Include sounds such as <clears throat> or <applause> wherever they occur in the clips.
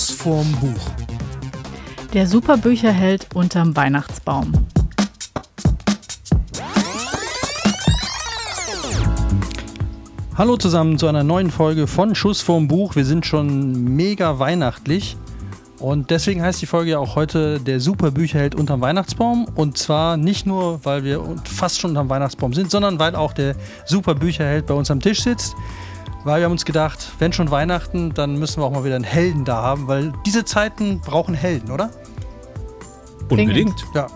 Schuss vorm Buch. Der Superbücherheld unterm Weihnachtsbaum. Hallo zusammen zu einer neuen Folge von Schuss vorm Buch. Wir sind schon mega weihnachtlich. Und deswegen heißt die Folge ja auch heute der Superbücherheld unterm Weihnachtsbaum. Und zwar nicht nur, weil wir fast schon unterm Weihnachtsbaum sind, sondern weil auch der Superbücherheld bei uns am Tisch sitzt. Weil wir haben uns gedacht, wenn schon Weihnachten, dann müssen wir auch mal wieder einen Helden da haben, weil diese Zeiten brauchen Helden, oder? Unbedingt. Ja.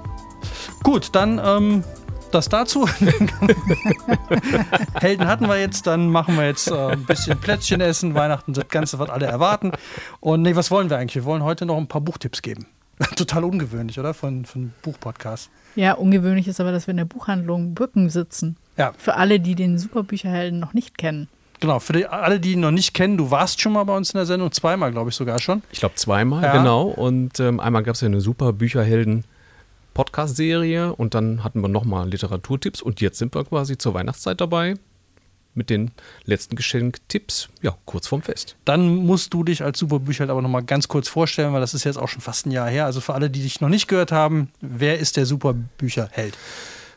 Gut, dann ähm, das dazu. <laughs> Helden hatten wir jetzt, dann machen wir jetzt äh, ein bisschen Plätzchen essen, Weihnachten, das Ganze, was alle erwarten. Und nee, was wollen wir eigentlich? Wir wollen heute noch ein paar Buchtipps geben. <laughs> Total ungewöhnlich, oder? Von, von Buchpodcast. Ja, ungewöhnlich ist aber, dass wir in der Buchhandlung Bücken sitzen. Ja. Für alle, die den Superbücherhelden noch nicht kennen. Genau, für die, alle, die ihn noch nicht kennen, du warst schon mal bei uns in der Sendung, zweimal, glaube ich sogar schon. Ich glaube zweimal, Ja. genau. Und ähm, einmal gab es ja eine super Bücherhelden Podcast-Serie und dann hatten wir nochmal Literaturtipps und jetzt sind wir quasi zur Weihnachtszeit dabei mit den letzten Geschenktipps, ja, kurz vorm Fest. Dann musst du dich als Superbücherheld aber noch mal ganz kurz vorstellen, weil das ist jetzt auch schon fast ein Jahr her. Also für alle, die dich noch nicht gehört haben, wer ist der Superbücherheld?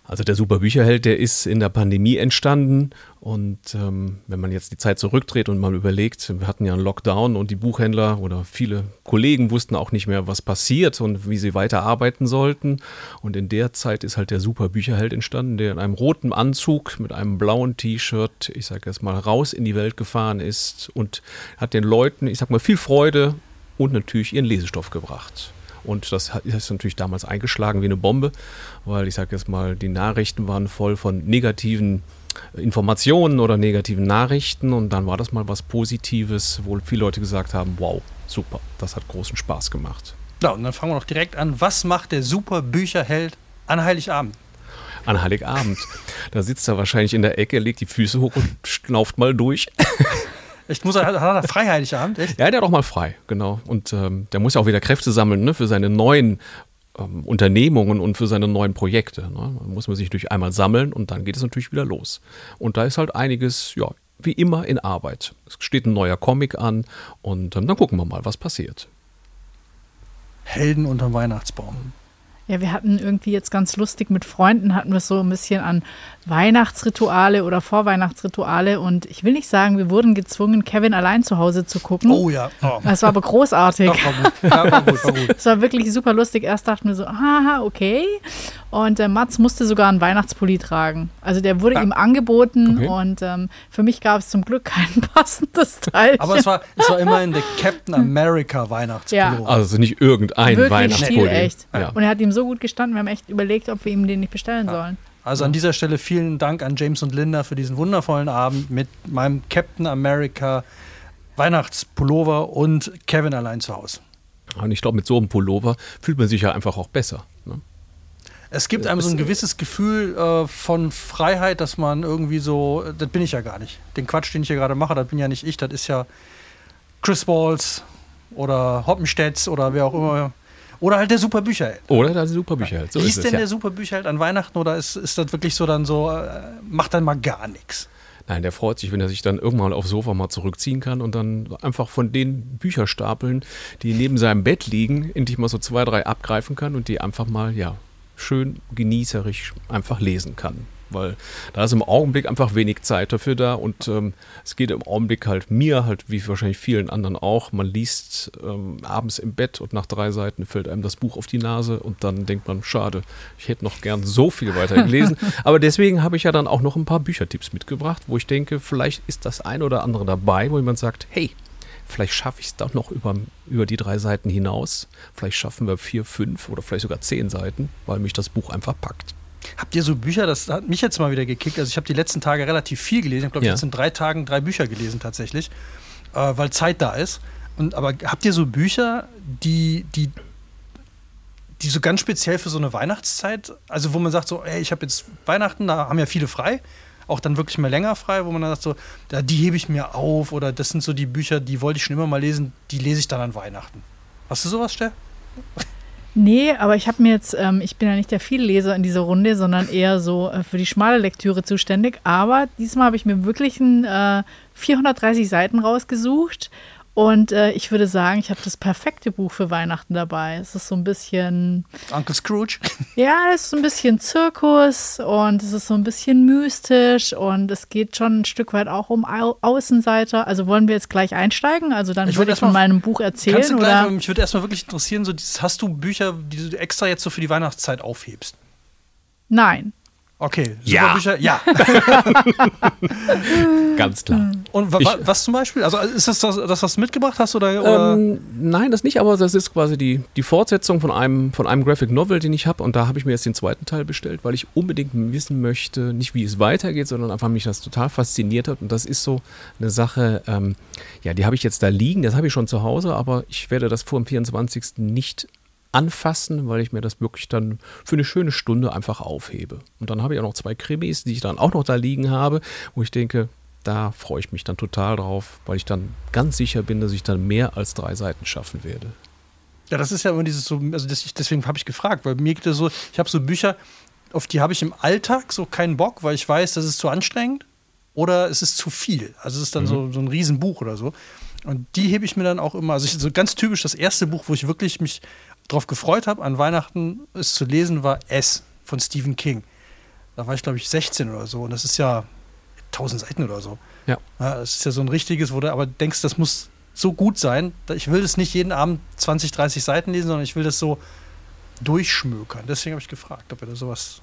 Also der super Bücherheld, der ist in der Pandemie entstanden und ähm, wenn man jetzt die Zeit zurückdreht und mal überlegt, wir hatten ja einen Lockdown und die Buchhändler oder viele Kollegen wussten auch nicht mehr, was passiert und wie sie weiter arbeiten sollten und in der Zeit ist halt der super Bücherheld entstanden, der in einem roten Anzug mit einem blauen T-Shirt, ich sage jetzt mal, raus in die Welt gefahren ist und hat den Leuten, ich sag mal, viel Freude und natürlich ihren Lesestoff gebracht. Und das ist natürlich damals eingeschlagen wie eine Bombe, weil ich sage jetzt mal, die Nachrichten waren voll von negativen Informationen oder negativen Nachrichten und dann war das mal was Positives, wo viele Leute gesagt haben, wow, super, das hat großen Spaß gemacht. Ja, und dann fangen wir doch direkt an. Was macht der Superbücherheld an Heiligabend? An Heiligabend, da sitzt er wahrscheinlich in der Ecke, legt die Füße hoch und schnauft mal durch. <laughs> Ich muss hat er Freiheiligabend, echt? Ja, der hat auch mal frei, genau. Und ähm, der muss ja auch wieder Kräfte sammeln ne, für seine neuen ähm, Unternehmungen und für seine neuen Projekte. Ne? Da muss man sich durch einmal sammeln und dann geht es natürlich wieder los. Und da ist halt einiges, ja, wie immer in Arbeit. Es steht ein neuer Comic an und ähm, dann gucken wir mal, was passiert. Helden unterm Weihnachtsbaum. Ja, wir hatten irgendwie jetzt ganz lustig mit Freunden, hatten wir so ein bisschen an Weihnachtsrituale oder Vorweihnachtsrituale und ich will nicht sagen, wir wurden gezwungen, Kevin allein zu Hause zu gucken. Oh ja. Oh. Das war aber großartig. Doch, war gut. Ja, war gut, war gut. Es war wirklich super lustig. Erst dachten wir so, haha, okay. Und äh, Mats musste sogar einen Weihnachtspulli tragen. Also der wurde Ja. ihm angeboten Okay. und ähm, für mich gab es zum Glück kein <laughs> passendes Teil. Aber es war, es war immerhin der Captain America Weihnachtspullover. Also nicht irgendein wirklich Weihnachtspulli. stilecht. Ja. Und er hat ihm so gut gestanden, wir haben echt überlegt, ob wir ihm den nicht bestellen sollen. Also an dieser Stelle vielen Dank an James und Linda für diesen wundervollen Abend mit meinem Captain America Weihnachtspullover und Kevin allein zu Hause. Und ich glaube, mit so einem Pullover fühlt man sich ja einfach auch besser. Es gibt einem so ein gewisses Gefühl äh, von Freiheit, dass man irgendwie so, das bin ich ja gar nicht. Den Quatsch, den ich hier gerade mache, das bin ja nicht ich, das ist ja Chris Walls oder Hoppenstedts oder wer auch immer. Oder halt der Superbücherheld. Oder der Superbücherheld. So Wie ist ist es, denn ja. der Superbücherheld an Weihnachten oder ist, ist das wirklich so dann so, äh, macht dann mal gar nichts? Nein, der freut sich, wenn er sich dann irgendwann aufs Sofa mal zurückziehen kann und dann einfach von den Bücherstapeln, die neben seinem Bett liegen, endlich mal so zwei, drei abgreifen kann und die einfach mal, ja, schön genießerisch einfach lesen kann. Weil da ist im Augenblick einfach wenig Zeit dafür da und ähm, es geht im Augenblick halt mir, halt wie wahrscheinlich vielen anderen auch, man liest ähm, abends im Bett und nach drei Seiten fällt einem das Buch auf die Nase und dann denkt man, schade, ich hätte noch gern so viel weiter gelesen. <laughs> Aber deswegen habe ich ja dann auch noch ein paar Büchertipps mitgebracht, wo ich denke, vielleicht ist das ein oder andere dabei, wo jemand sagt, hey, vielleicht schaffe ich es doch noch über, über die drei Seiten hinaus. Vielleicht schaffen wir vier, fünf oder vielleicht sogar zehn Seiten, weil mich das Buch einfach packt. Habt ihr so Bücher, das hat mich jetzt mal wieder gekickt. Also ich habe die letzten Tage relativ viel gelesen. Ich glaube ich, Ja. jetzt in drei Tagen drei Bücher gelesen tatsächlich, äh, weil Zeit da ist. Und, aber habt ihr so Bücher, die, die, die so ganz speziell für so eine Weihnachtszeit, also wo man sagt so, ey, ich habe jetzt Weihnachten, da haben ja viele frei, auch dann wirklich mal länger frei, wo man dann sagt so, ja, die hebe ich mir auf oder das sind so die Bücher, die wollte ich schon immer mal lesen, die lese ich dann an Weihnachten. Hast du sowas, Stell? Nee, aber ich habe mir jetzt, ähm, ich bin ja nicht der Vielleser in dieser Runde, sondern eher so äh, für die schmale Lektüre zuständig. Aber diesmal habe ich mir wirklich ein äh, 430 Seiten rausgesucht Und äh, ich würde sagen, ich habe das perfekte Buch für Weihnachten dabei. Es ist so ein bisschen. Uncle Scrooge. <laughs> Ja, es ist so ein bisschen Zirkus und es ist so ein bisschen mystisch und es geht schon ein Stück weit auch um Au Außenseiter. Also wollen wir jetzt gleich einsteigen? Also dann Ich würde würd ich von meinem Buch erzählen. Kannst du gleich, Oder? mich würde erstmal wirklich interessieren, so dieses, hast du Bücher, die du extra jetzt so für die Weihnachtszeit aufhebst? Nein. Okay, super Ja. Bücher, ja. <laughs> Ganz klar. Und wa Ich- wa was zum Beispiel? Also ist das das, das was du mitgebracht hast oder? oder? Ähm, nein, das nicht, aber das ist quasi die, die Fortsetzung von einem, von einem Graphic Novel, den ich habe. Und da habe ich mir jetzt den zweiten Teil bestellt, weil ich unbedingt wissen möchte, nicht wie es weitergeht, sondern einfach mich das total fasziniert hat. Und das ist so eine Sache, ähm, ja, die habe ich jetzt da liegen, das habe ich schon zu Hause, aber ich werde das vor dem 24. nicht anfassen, weil ich mir das wirklich dann für eine schöne Stunde einfach aufhebe. Und dann habe ich auch noch zwei Krimis, die ich dann auch noch da liegen habe, wo ich denke, da freue ich mich dann total drauf, weil ich dann ganz sicher bin, dass ich dann mehr als drei Seiten schaffen werde. Ja, das ist ja immer dieses so, also deswegen habe ich gefragt, weil mir geht es so, ich habe so Bücher, auf die habe ich im Alltag so keinen Bock, weil ich weiß, das ist zu anstrengend oder es ist zu viel. Also es ist dann so, so ein Riesenbuch oder so. Und die hebe ich mir dann auch immer, also ich, so ganz typisch das erste Buch, wo ich wirklich mich drauf gefreut habe, an Weihnachten es zu lesen, war S von Stephen King. Da war ich, glaube ich, 16 oder so und das ist ja 1000 Seiten oder so. Ja. das ist ja so ein richtiges, wo du aber denkst, das muss so gut sein. Ich will das nicht jeden Abend 20, 30 Seiten lesen, sondern ich will das so durchschmökern. Deswegen habe ich gefragt, ob er da sowas.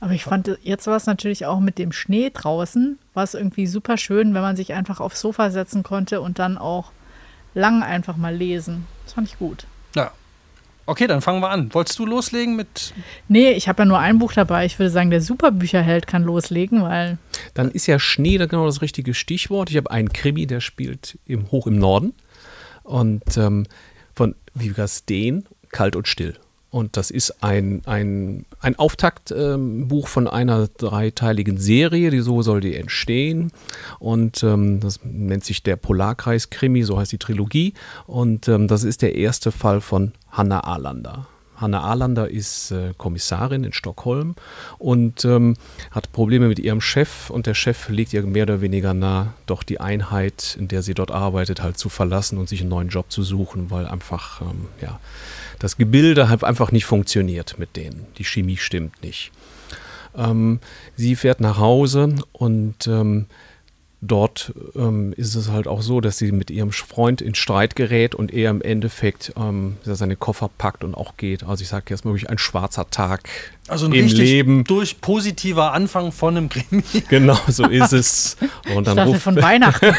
Aber ich fand, jetzt war es natürlich auch mit dem Schnee draußen, war es irgendwie super schön, wenn man sich einfach aufs Sofa setzen konnte und dann auch lang einfach mal lesen. Das fand ich gut. Okay, dann fangen wir an. Wolltest du loslegen mit. Nee, ich habe ja nur ein Buch dabei. Ich würde sagen, der Superbücherheld kann loslegen, weil Dann ist ja Schnee da genau das richtige Stichwort. Ich habe einen Krimi, der spielt im, hoch im Norden und ähm, von Vivica Steen, Kalt und Still. Und das ist ein, ein, ein Auftaktbuch ähm, von einer dreiteiligen Serie, die so soll die entstehen. Und ähm, das nennt sich der Polarkreis-Krimi, so heißt die Trilogie. Und ähm, das ist der erste Fall von Hannah Arlander. Hannah Arlander ist äh, Kommissarin in Stockholm und ähm, hat Probleme mit ihrem Chef und der Chef legt ihr mehr oder weniger nahe, doch die Einheit, in der sie dort arbeitet, halt zu verlassen und sich einen neuen Job zu suchen, weil einfach ähm, ja, das Gebilde halt einfach nicht funktioniert mit denen. Die Chemie stimmt nicht. Ähm, sie fährt nach Hause und ähm, dort ähm, ist es halt auch so, dass sie mit ihrem Freund in Streit gerät und er im Endeffekt ähm, seine Koffer packt und auch geht. Also ich sage jetzt mal wirklich ein schwarzer Tag Also ein im richtig Leben. durch positiver Anfang von einem Krimi. <laughs> Genau, so <laughs> ist es. Und ich dann dachte ruft von Weihnachten. <laughs>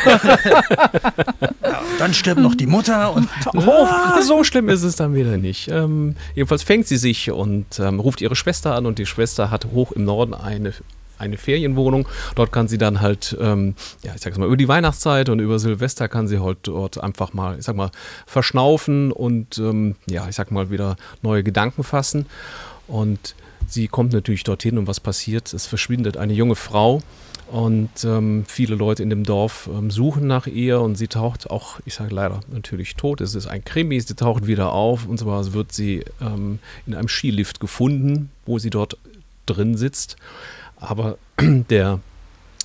Dann stirbt noch die Mutter und. Ah, so schlimm ist es dann wieder nicht. Ähm, jedenfalls fängt sie sich und ähm, ruft ihre Schwester an und die Schwester hat hoch im Norden eine, eine Ferienwohnung. Dort kann sie dann halt, ähm, ja, ich sag's mal, über die Weihnachtszeit und über Silvester kann sie halt dort einfach mal, ich sag mal, verschnaufen und ähm, ja, ich sag mal, wieder neue Gedanken fassen. Und sie kommt natürlich dorthin und was passiert? Es verschwindet eine junge Frau und ähm, viele Leute in dem Dorf ähm, suchen nach ihr und sie taucht auch, ich sage leider natürlich tot, es ist ein Krimi, sie taucht wieder auf und zwar wird sie ähm, in einem Skilift gefunden, wo sie dort drin sitzt. Aber <clears throat> der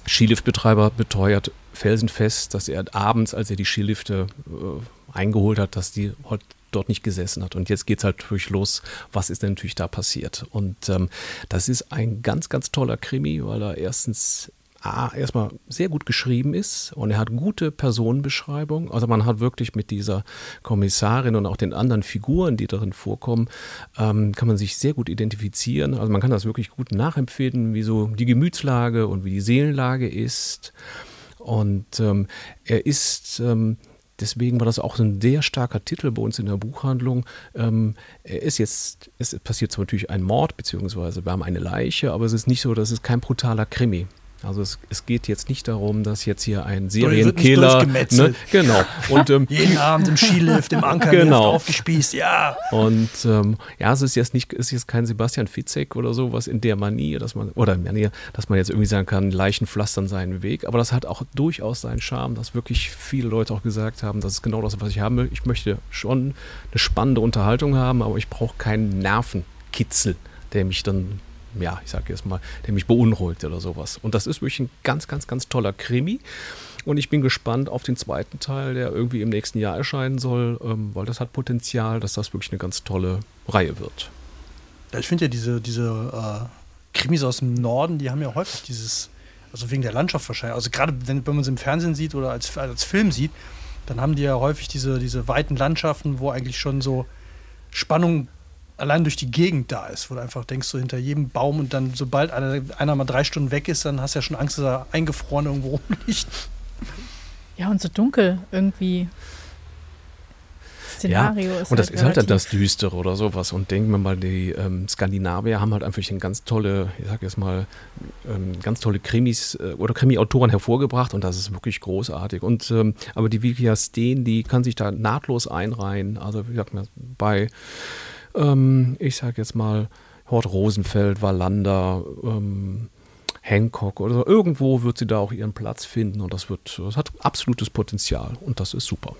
Skiliftbetreiber beteuert felsenfest, dass er abends, als er die Skilifte äh, eingeholt hat, dass die dort nicht gesessen hat. Und jetzt geht es halt natürlich los, was ist denn natürlich da passiert. Und ähm, das ist ein ganz, ganz toller Krimi, weil er erstens erstmal sehr gut geschrieben ist und er hat gute Personenbeschreibung. Also man hat wirklich mit dieser Kommissarin und auch den anderen Figuren, die darin vorkommen, ähm, kann man sich sehr gut identifizieren. Also man kann das wirklich gut nachempfinden, wie so die Gemütslage und wie die Seelenlage ist. Und ähm, er ist ähm, Deswegen war das auch ein sehr starker Titel bei uns in der Buchhandlung. Ähm, er ist jetzt, es passiert zwar natürlich ein Mord, beziehungsweise wir haben eine Leiche, aber es ist nicht so, dass es kein brutaler Krimi. Also es, es geht jetzt nicht darum, dass jetzt hier ein Serienkiller. Ne, genau. Und ähm, <laughs> Jeden Abend im Skilift, im Ankerlift <laughs> Genau. aufgespießt, ja. Und ähm, ja, es ist jetzt nicht, es ist jetzt kein Sebastian Fitzek oder sowas in der Manier, dass man, oder Manier, dass man jetzt irgendwie sagen kann, Leichen pflastern seinen Weg. Aber das hat auch durchaus seinen Charme, dass wirklich viele Leute auch gesagt haben, das ist genau das, was ich haben will. Ich möchte schon eine spannende Unterhaltung haben, aber ich brauche keinen Nervenkitzel, der mich dann ja, ich sage jetzt mal, der mich beunruhigt oder sowas. Und das ist wirklich ein ganz, ganz, ganz toller Krimi. Und ich bin gespannt auf den zweiten Teil, der irgendwie im nächsten Jahr erscheinen soll, ähm, weil das hat Potenzial, dass das wirklich eine ganz tolle Reihe wird. Ja, ich finde ja diese, diese äh, Krimis aus dem Norden, die haben ja häufig dieses, also wegen der Landschaft wahrscheinlich, also gerade wenn, wenn man es im Fernsehen sieht oder als, als Film sieht, dann haben die ja häufig diese, diese weiten Landschaften, wo eigentlich schon so Spannung allein durch die Gegend da ist, wo du einfach denkst, so hinter jedem Baum und dann, sobald einer, einer mal drei Stunden weg ist, dann hast du ja schon Angst, dass er eingefroren irgendwo rumliegt. Ja, und so dunkel irgendwie. Szenario ja, ist und das halt ist halt dann das Düstere oder sowas. Und denken wir mal, die ähm, Skandinavier haben halt einfach eine ganz tolle, ich sag jetzt mal, ähm, ganz tolle Krimis äh, oder Krimi-Autoren hervorgebracht und das ist wirklich großartig. Und ähm, aber die Vikia Steen, die kann sich da nahtlos einreihen. Also wie gesagt, bei, ähm, ich sag jetzt mal, Hort Rosenfeld, Wallander, ähm, Hancock oder so. irgendwo wird sie da auch ihren Platz finden und das wird, das hat absolutes Potenzial und das ist super.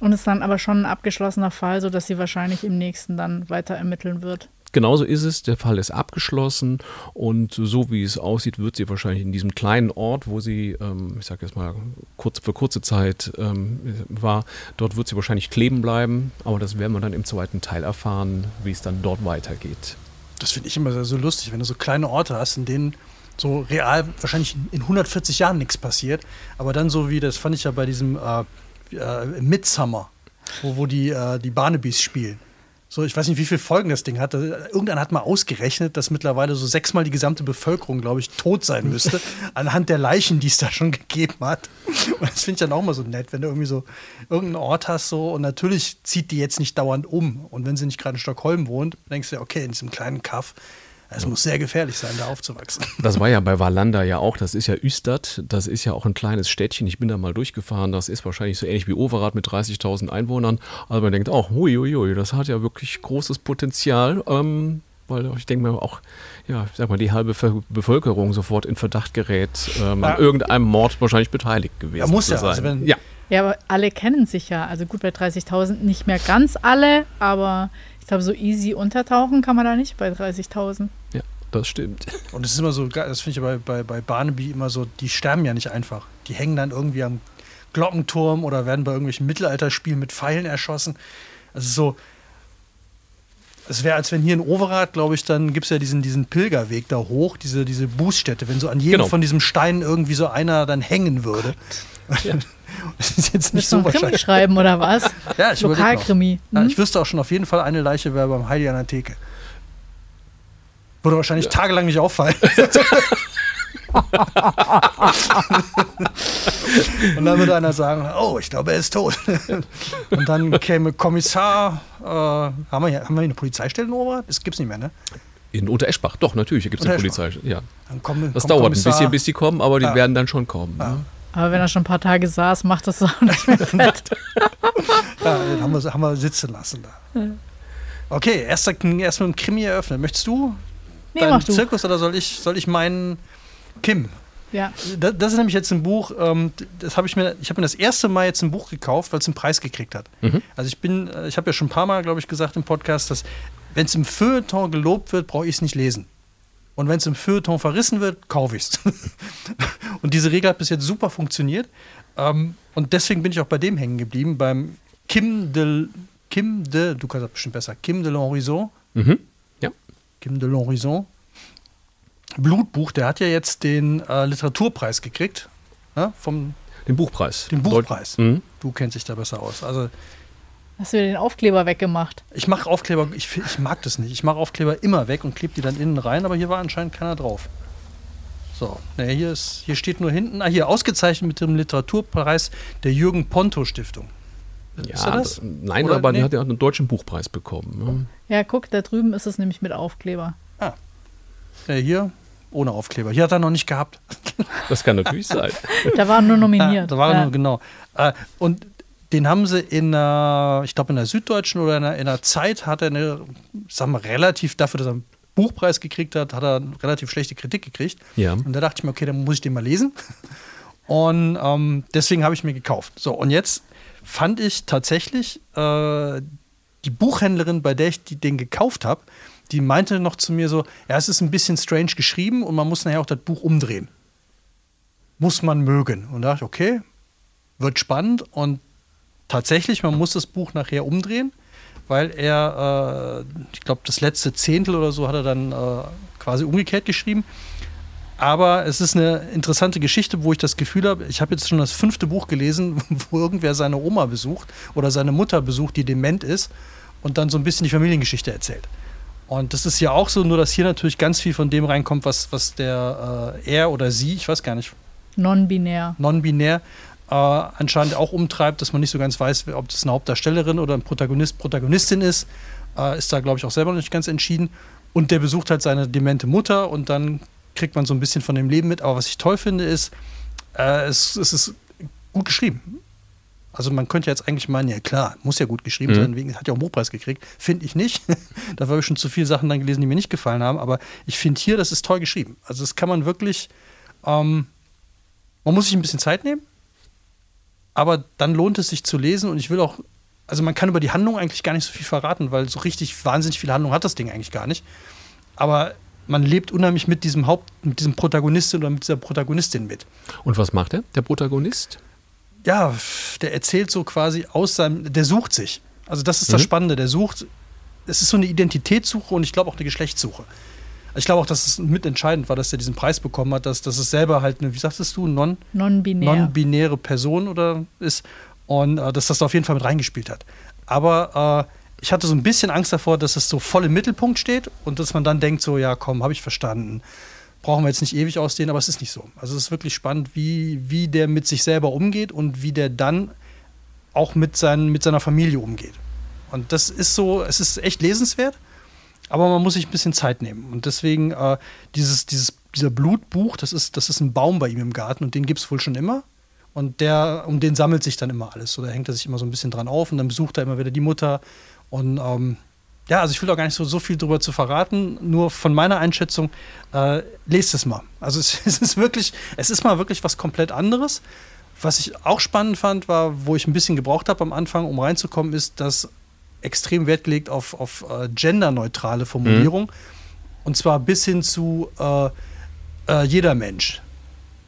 Und ist dann aber schon ein abgeschlossener Fall, sodass sie wahrscheinlich im nächsten dann weiter ermitteln wird. Genauso ist es, der Fall ist abgeschlossen und so wie es aussieht, wird sie wahrscheinlich in diesem kleinen Ort, wo sie, ähm, ich sage jetzt mal, kurz, für kurze Zeit ähm, war, dort wird sie wahrscheinlich kleben bleiben, aber das werden wir dann im zweiten Teil erfahren, wie es dann dort weitergeht. Das finde ich immer so- lustig, wenn du so kleine Orte hast, in denen so real wahrscheinlich in 140 Jahren nichts passiert, aber dann so wie, das fand ich ja bei diesem äh, äh, Midsummer, wo, wo die, äh, die Barnabys spielen. So, ich weiß nicht, wie viele Folgen das Ding hatte. Irgendeiner hat mal ausgerechnet, dass mittlerweile so sechsmal die gesamte Bevölkerung, glaube ich, tot sein müsste, <laughs> anhand der Leichen, die es da schon gegeben hat. Und das finde ich dann auch mal so nett, wenn du irgendwie so irgendeinen Ort hast, so, und natürlich zieht die jetzt nicht dauernd um. Und wenn sie nicht gerade in Stockholm wohnt, denkst du, ja, okay, in diesem kleinen Kaff, es muss sehr gefährlich sein, da aufzuwachsen. <laughs> Das war ja bei Wallander ja auch, das ist ja Ystad, das ist ja auch ein kleines Städtchen, ich bin da mal durchgefahren, das ist wahrscheinlich so ähnlich wie Overath mit 30.000 Einwohnern, aber man denkt auch, huiuiui, das hat ja wirklich großes Potenzial, ähm, weil ich denke mir auch, ja, ich sag mal, die halbe Bevölkerung sofort in Verdacht gerät, ähm, Ja. an irgendeinem Mord wahrscheinlich beteiligt gewesen Ja, muss zu ja, sein. also wenn- ja, Ja, aber alle kennen sich ja. Also gut, bei 30.000 nicht mehr ganz alle, aber ich glaube, so easy untertauchen kann man da nicht bei 30.000. ja, das stimmt. Und es ist immer so, geil, das finde ich bei, bei, bei Barnaby immer so, die sterben ja nicht einfach. Die hängen dann irgendwie am Glockenturm oder werden bei irgendwelchen Mittelalterspielen mit Pfeilen erschossen. Also so, es wäre, als wenn hier in Overath, glaube ich, dann gibt es ja diesen, diesen Pilgerweg da hoch, diese, diese Bußstätte, wenn so an jedem Genau. von diesen Steinen irgendwie so einer dann hängen würde. <laughs> <laughs> Das ist jetzt nicht Willst du so einen Krimi schreiben oder was? <laughs> Ja, ich. Lokalkrimi. Ja, Hm? ich wüsste auch schon auf jeden Fall, eine Leiche wäre beim Heidi an der Theke. Würde wahrscheinlich tagelang nicht auffallen. <laughs> Und dann würde einer sagen, oh, ich glaube, er ist tot. Und dann käme Kommissar, äh, haben, wir hier, haben wir hier eine Polizeistelle in Overath? Das gibt es nicht mehr, ne? In Untereschbach, doch, natürlich, hier gibt es eine Untereschbach. Polizei. Ja. Dann kommen, Das dauert Kommissar, ein bisschen, bis die kommen, aber die Ja. werden dann schon kommen. Ja. Ne? Aber wenn er schon ein paar Tage saß, macht das auch nicht mehr <laughs> fett. Ja, den haben wir, haben wir sitzen lassen da. Okay, erst, erst mit dem Krimi eröffnen. Möchtest du Nee, deinen du. Zirkus oder soll ich, soll ich meinen Kim? Ja. Das, das ist nämlich jetzt ein Buch, ähm, das habe ich mir, ich habe mir das erste Mal jetzt ein Buch gekauft, weil es einen Preis gekriegt hat. Mhm. Also ich bin, äh, ich habe ja schon ein paar Mal, glaube ich, gesagt im Podcast, dass wenn es im Feuilleton gelobt wird, brauche ich es nicht lesen. Und wenn es im Feuilleton verrissen wird, kaufe ich es. <laughs> und diese Regel hat bis jetzt super funktioniert. Ähm, und deswegen bin ich auch bei dem hängen geblieben, beim Kim de, Kim de, du kannst das bestimmt besser, Kim de l'Horizon. Mhm. Ja. Kim de l'Horizon. Blutbuch, der hat ja jetzt den äh, Literaturpreis gekriegt. Ne, vom, Den Buchpreis. Den Buchpreis. Mhm. du kennst dich da besser aus. Also Hast du den Aufkleber weggemacht? ich mache Aufkleber, ich, ich mag das nicht. Ich mache Aufkleber immer weg und klebe die dann innen rein, aber hier war anscheinend keiner drauf. So, ne, hier, ist, hier steht nur hinten, ah, hier ausgezeichnet mit dem Literaturpreis der Jürgen Ponto Stiftung. Ja, Ist er das? Nein, Oder- aber nee? der hat ja einen deutschen Buchpreis bekommen. ne? Ja, guck, da drüben ist es nämlich mit Aufkleber. Ja, hier ohne Aufkleber. Hier hat er noch nicht gehabt. Das kann natürlich sein. Da waren nur <laughs> Ja, nominiert. da war er ja. nur, genau. Äh, und den haben sie in der, ich glaube in der Süddeutschen oder in der, in der Zeit hat er eine, sagen wir relativ, dafür, dass er einen Buchpreis gekriegt hat, hat er eine relativ schlechte Kritik gekriegt. Ja. Und da dachte ich mir, okay, dann muss ich den mal lesen. <laughs> Und ähm, deswegen habe ich mir gekauft. So, und jetzt fand ich tatsächlich äh, die Buchhändlerin, bei der ich die, den gekauft habe, die meinte noch zu mir so, ja, es ist ein bisschen strange geschrieben und man muss nachher auch das Buch umdrehen. Muss man mögen. Und da dachte ich, okay, wird spannend und tatsächlich, man muss das Buch nachher umdrehen, weil er, äh, ich glaube, das letzte Zehntel oder so hat er dann äh, quasi umgekehrt geschrieben. Aber es ist eine interessante Geschichte, wo ich das Gefühl habe, ich habe jetzt schon das fünfte Buch gelesen, <laughs> wo irgendwer seine Oma besucht oder seine Mutter besucht, die dement ist und dann so ein bisschen die Familiengeschichte erzählt. Und das ist ja auch so, nur dass hier natürlich ganz viel von dem reinkommt, was, was der äh, er oder sie, ich weiß gar nicht. Non-binär. Non-binär äh, anscheinend auch umtreibt, dass man nicht so ganz weiß, ob das eine Hauptdarstellerin oder ein Protagonist, Protagonistin ist. Äh, ist da, glaube ich, auch selber noch nicht ganz entschieden. Und der besucht halt seine demente Mutter und dann kriegt man so ein bisschen von dem Leben mit. Aber was ich toll finde, ist, äh, es, es ist gut geschrieben. Also man könnte jetzt eigentlich meinen, ja klar, muss ja gut geschrieben mhm. sein, wegen hat ja auch einen Buchpreis gekriegt. Finde ich nicht. <laughs> da habe ich schon zu viele Sachen dann gelesen, die mir nicht gefallen haben. Aber ich finde hier, das ist toll geschrieben. Also das kann man wirklich, ähm, man muss sich ein bisschen Zeit nehmen, aber dann lohnt es sich zu lesen und ich will auch, also man kann über die Handlung eigentlich gar nicht so viel verraten, weil so richtig wahnsinnig viel Handlung hat das Ding eigentlich gar nicht. Aber man lebt unheimlich mit diesem Haupt, mit diesem Protagonistin oder mit dieser Protagonistin mit. Und was macht er, der Protagonist? ja, der erzählt so quasi aus seinem, der sucht sich. Also das ist das mhm. Spannende, der sucht, es ist so eine Identitätssuche und ich glaube auch eine Geschlechtssuche. Ich glaube auch, dass es mitentscheidend war, dass er diesen Preis bekommen hat, dass, dass es selber halt eine, wie sagtest du, non, non-binär. non-binäre Person oder ist und äh, dass das da auf jeden Fall mit reingespielt hat. Aber äh, ich hatte so ein bisschen Angst davor, dass es so voll im Mittelpunkt steht und dass man dann denkt, so, ja, komm, habe ich verstanden brauchen wir jetzt nicht ewig ausdehnen, aber es ist nicht so. Also es ist wirklich spannend, wie, wie der mit sich selber umgeht und wie der dann auch mit, seinen, mit seiner Familie umgeht. Und das ist so, es ist echt lesenswert, aber man muss sich ein bisschen Zeit nehmen. Und deswegen äh, dieses, dieses, dieser Blutbuch, das ist, das ist ein Baum bei ihm im Garten und den gibt es wohl schon immer. Und der, um den sammelt sich dann immer alles. So, da hängt er sich immer so ein bisschen dran auf und dann besucht er immer wieder die Mutter. Und ähm, ja, also ich will auch gar nicht so, so viel darüber zu verraten, nur von meiner Einschätzung, äh, lest es mal. Also es, <laughs> es, ist wirklich, es ist mal wirklich was komplett anderes. Was ich auch spannend fand, war, wo ich ein bisschen gebraucht habe am Anfang, um reinzukommen, ist, dass extrem Wert gelegt auf, auf äh, genderneutrale Formulierung. Mhm. Und zwar bis hin zu äh, äh, jeder Mensch.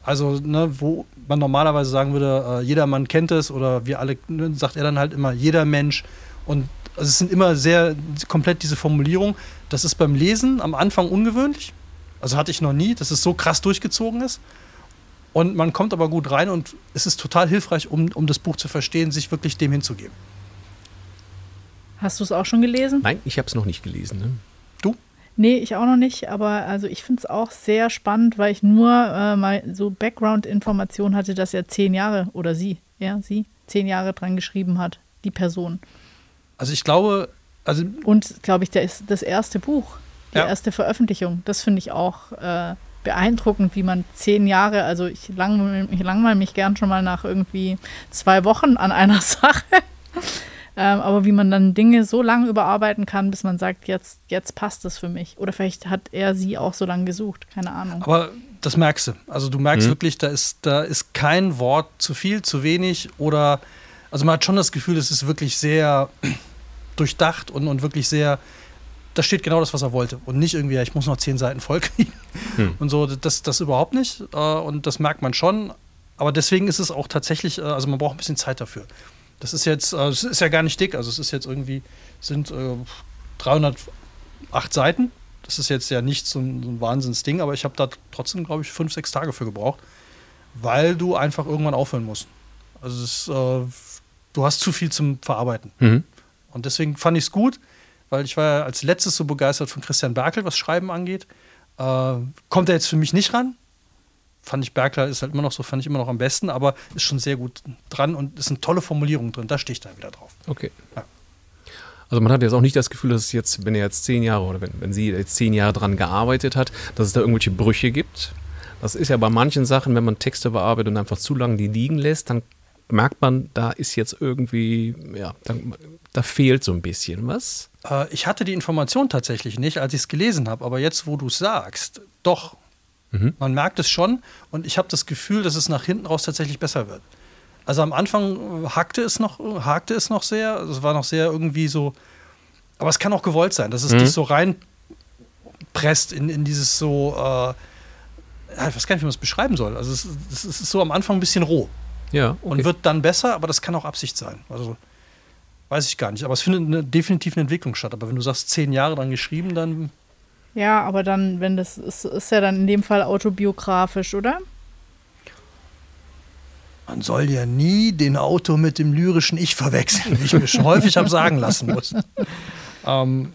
Also, ne, wo man normalerweise sagen würde, äh, jeder Mann kennt es oder wir alle, ne, sagt er dann halt immer jeder Mensch. Und also es sind immer sehr komplett diese Formulierung. Das ist beim Lesen am Anfang ungewöhnlich. Also hatte ich noch nie, dass es so krass durchgezogen ist. Und man kommt aber gut rein und es ist total hilfreich, um, um das Buch zu verstehen, sich wirklich dem hinzugeben. Hast du es auch schon gelesen? Nein, ich habe es noch nicht gelesen. Ne? Du? Nee, ich auch noch nicht, aber also ich finde es auch sehr spannend, weil ich nur äh, mal so Background-Informationen hatte, dass er zehn Jahre oder sie, ja, sie, zehn Jahre dran geschrieben hat, die Person. Also ich glaube, also und glaube ich, der ist das erste Buch, die ja. erste Veröffentlichung. Das finde ich auch äh, beeindruckend, wie man zehn Jahre, also ich langweile ich langweil mich gern schon mal nach irgendwie zwei Wochen an einer <laughs> Sache. Ähm, aber wie man dann Dinge so lange überarbeiten kann, bis man sagt, jetzt, jetzt passt das für mich. Oder vielleicht hat er sie auch so lange gesucht, keine Ahnung. Aber das merkst du. Also du merkst mhm. wirklich, da ist, da ist kein Wort zu viel, zu wenig oder also man hat schon das Gefühl, es ist wirklich sehr <clears throat> durchdacht und, und wirklich sehr, da steht genau das, was er wollte. Und nicht irgendwie, ja, ich muss noch zehn Seiten voll kriegen. Hm. <laughs> Und so, das, das überhaupt nicht. Äh, und das merkt man schon. Aber deswegen ist es auch tatsächlich, äh, also man braucht ein bisschen Zeit dafür. Das ist jetzt, äh, es ist ja gar nicht dick, also es ist jetzt irgendwie, sind 308 Seiten. Das ist jetzt ja nicht so ein, so ein Wahnsinnsding, aber ich habe da trotzdem, glaube ich, fünf, sechs Tage für gebraucht, weil du einfach irgendwann aufhören musst. Also es, äh, du hast zu viel zum Verarbeiten. Mhm. Und deswegen fand ich es gut, weil ich war ja als letztes so begeistert von Christian Berkel, was Schreiben angeht. Äh, kommt er jetzt für mich nicht ran. Fand ich Berkler ist halt immer noch so, fand ich immer noch am besten, aber ist schon sehr gut dran und ist eine tolle Formulierung drin. Da stehe ich dann wieder drauf. Okay. Ja. Also man hat jetzt auch nicht das Gefühl, dass es jetzt, wenn er jetzt zehn Jahre oder wenn, wenn sie jetzt zehn Jahre dran gearbeitet hat, dass es da irgendwelche Brüche gibt. Das ist ja bei manchen Sachen, wenn man Texte bearbeitet und einfach zu lange die liegen lässt, dann merkt man, da ist jetzt irgendwie, ja, da, da fehlt so ein bisschen was. Äh, ich hatte die Information tatsächlich nicht, als ich es gelesen habe, aber jetzt, wo du es sagst, doch. Mhm. Man merkt es schon und ich habe das Gefühl, dass es nach hinten raus tatsächlich besser wird. Also am Anfang hakte es noch, hakte es noch sehr, es war noch sehr irgendwie so, aber es kann auch gewollt sein, dass es mhm. dich so rein presst in, in dieses so, äh, ich weiß gar nicht, wie man es beschreiben soll. Also es, es, ist so am Anfang ein bisschen roh. Ja. Okay. Und wird dann besser, aber das kann auch Absicht sein. Also weiß ich gar nicht. Aber es findet eine, definitiv eine Entwicklung statt. Aber wenn du sagst, zehn Jahre dran geschrieben, dann. Ja, aber dann, wenn das ist, ist ja dann in dem Fall autobiografisch, oder? Man soll ja nie den Autor mit dem lyrischen Ich verwechseln, wie ich mir schon häufig habe sagen lassen muss. <laughs> Ähm,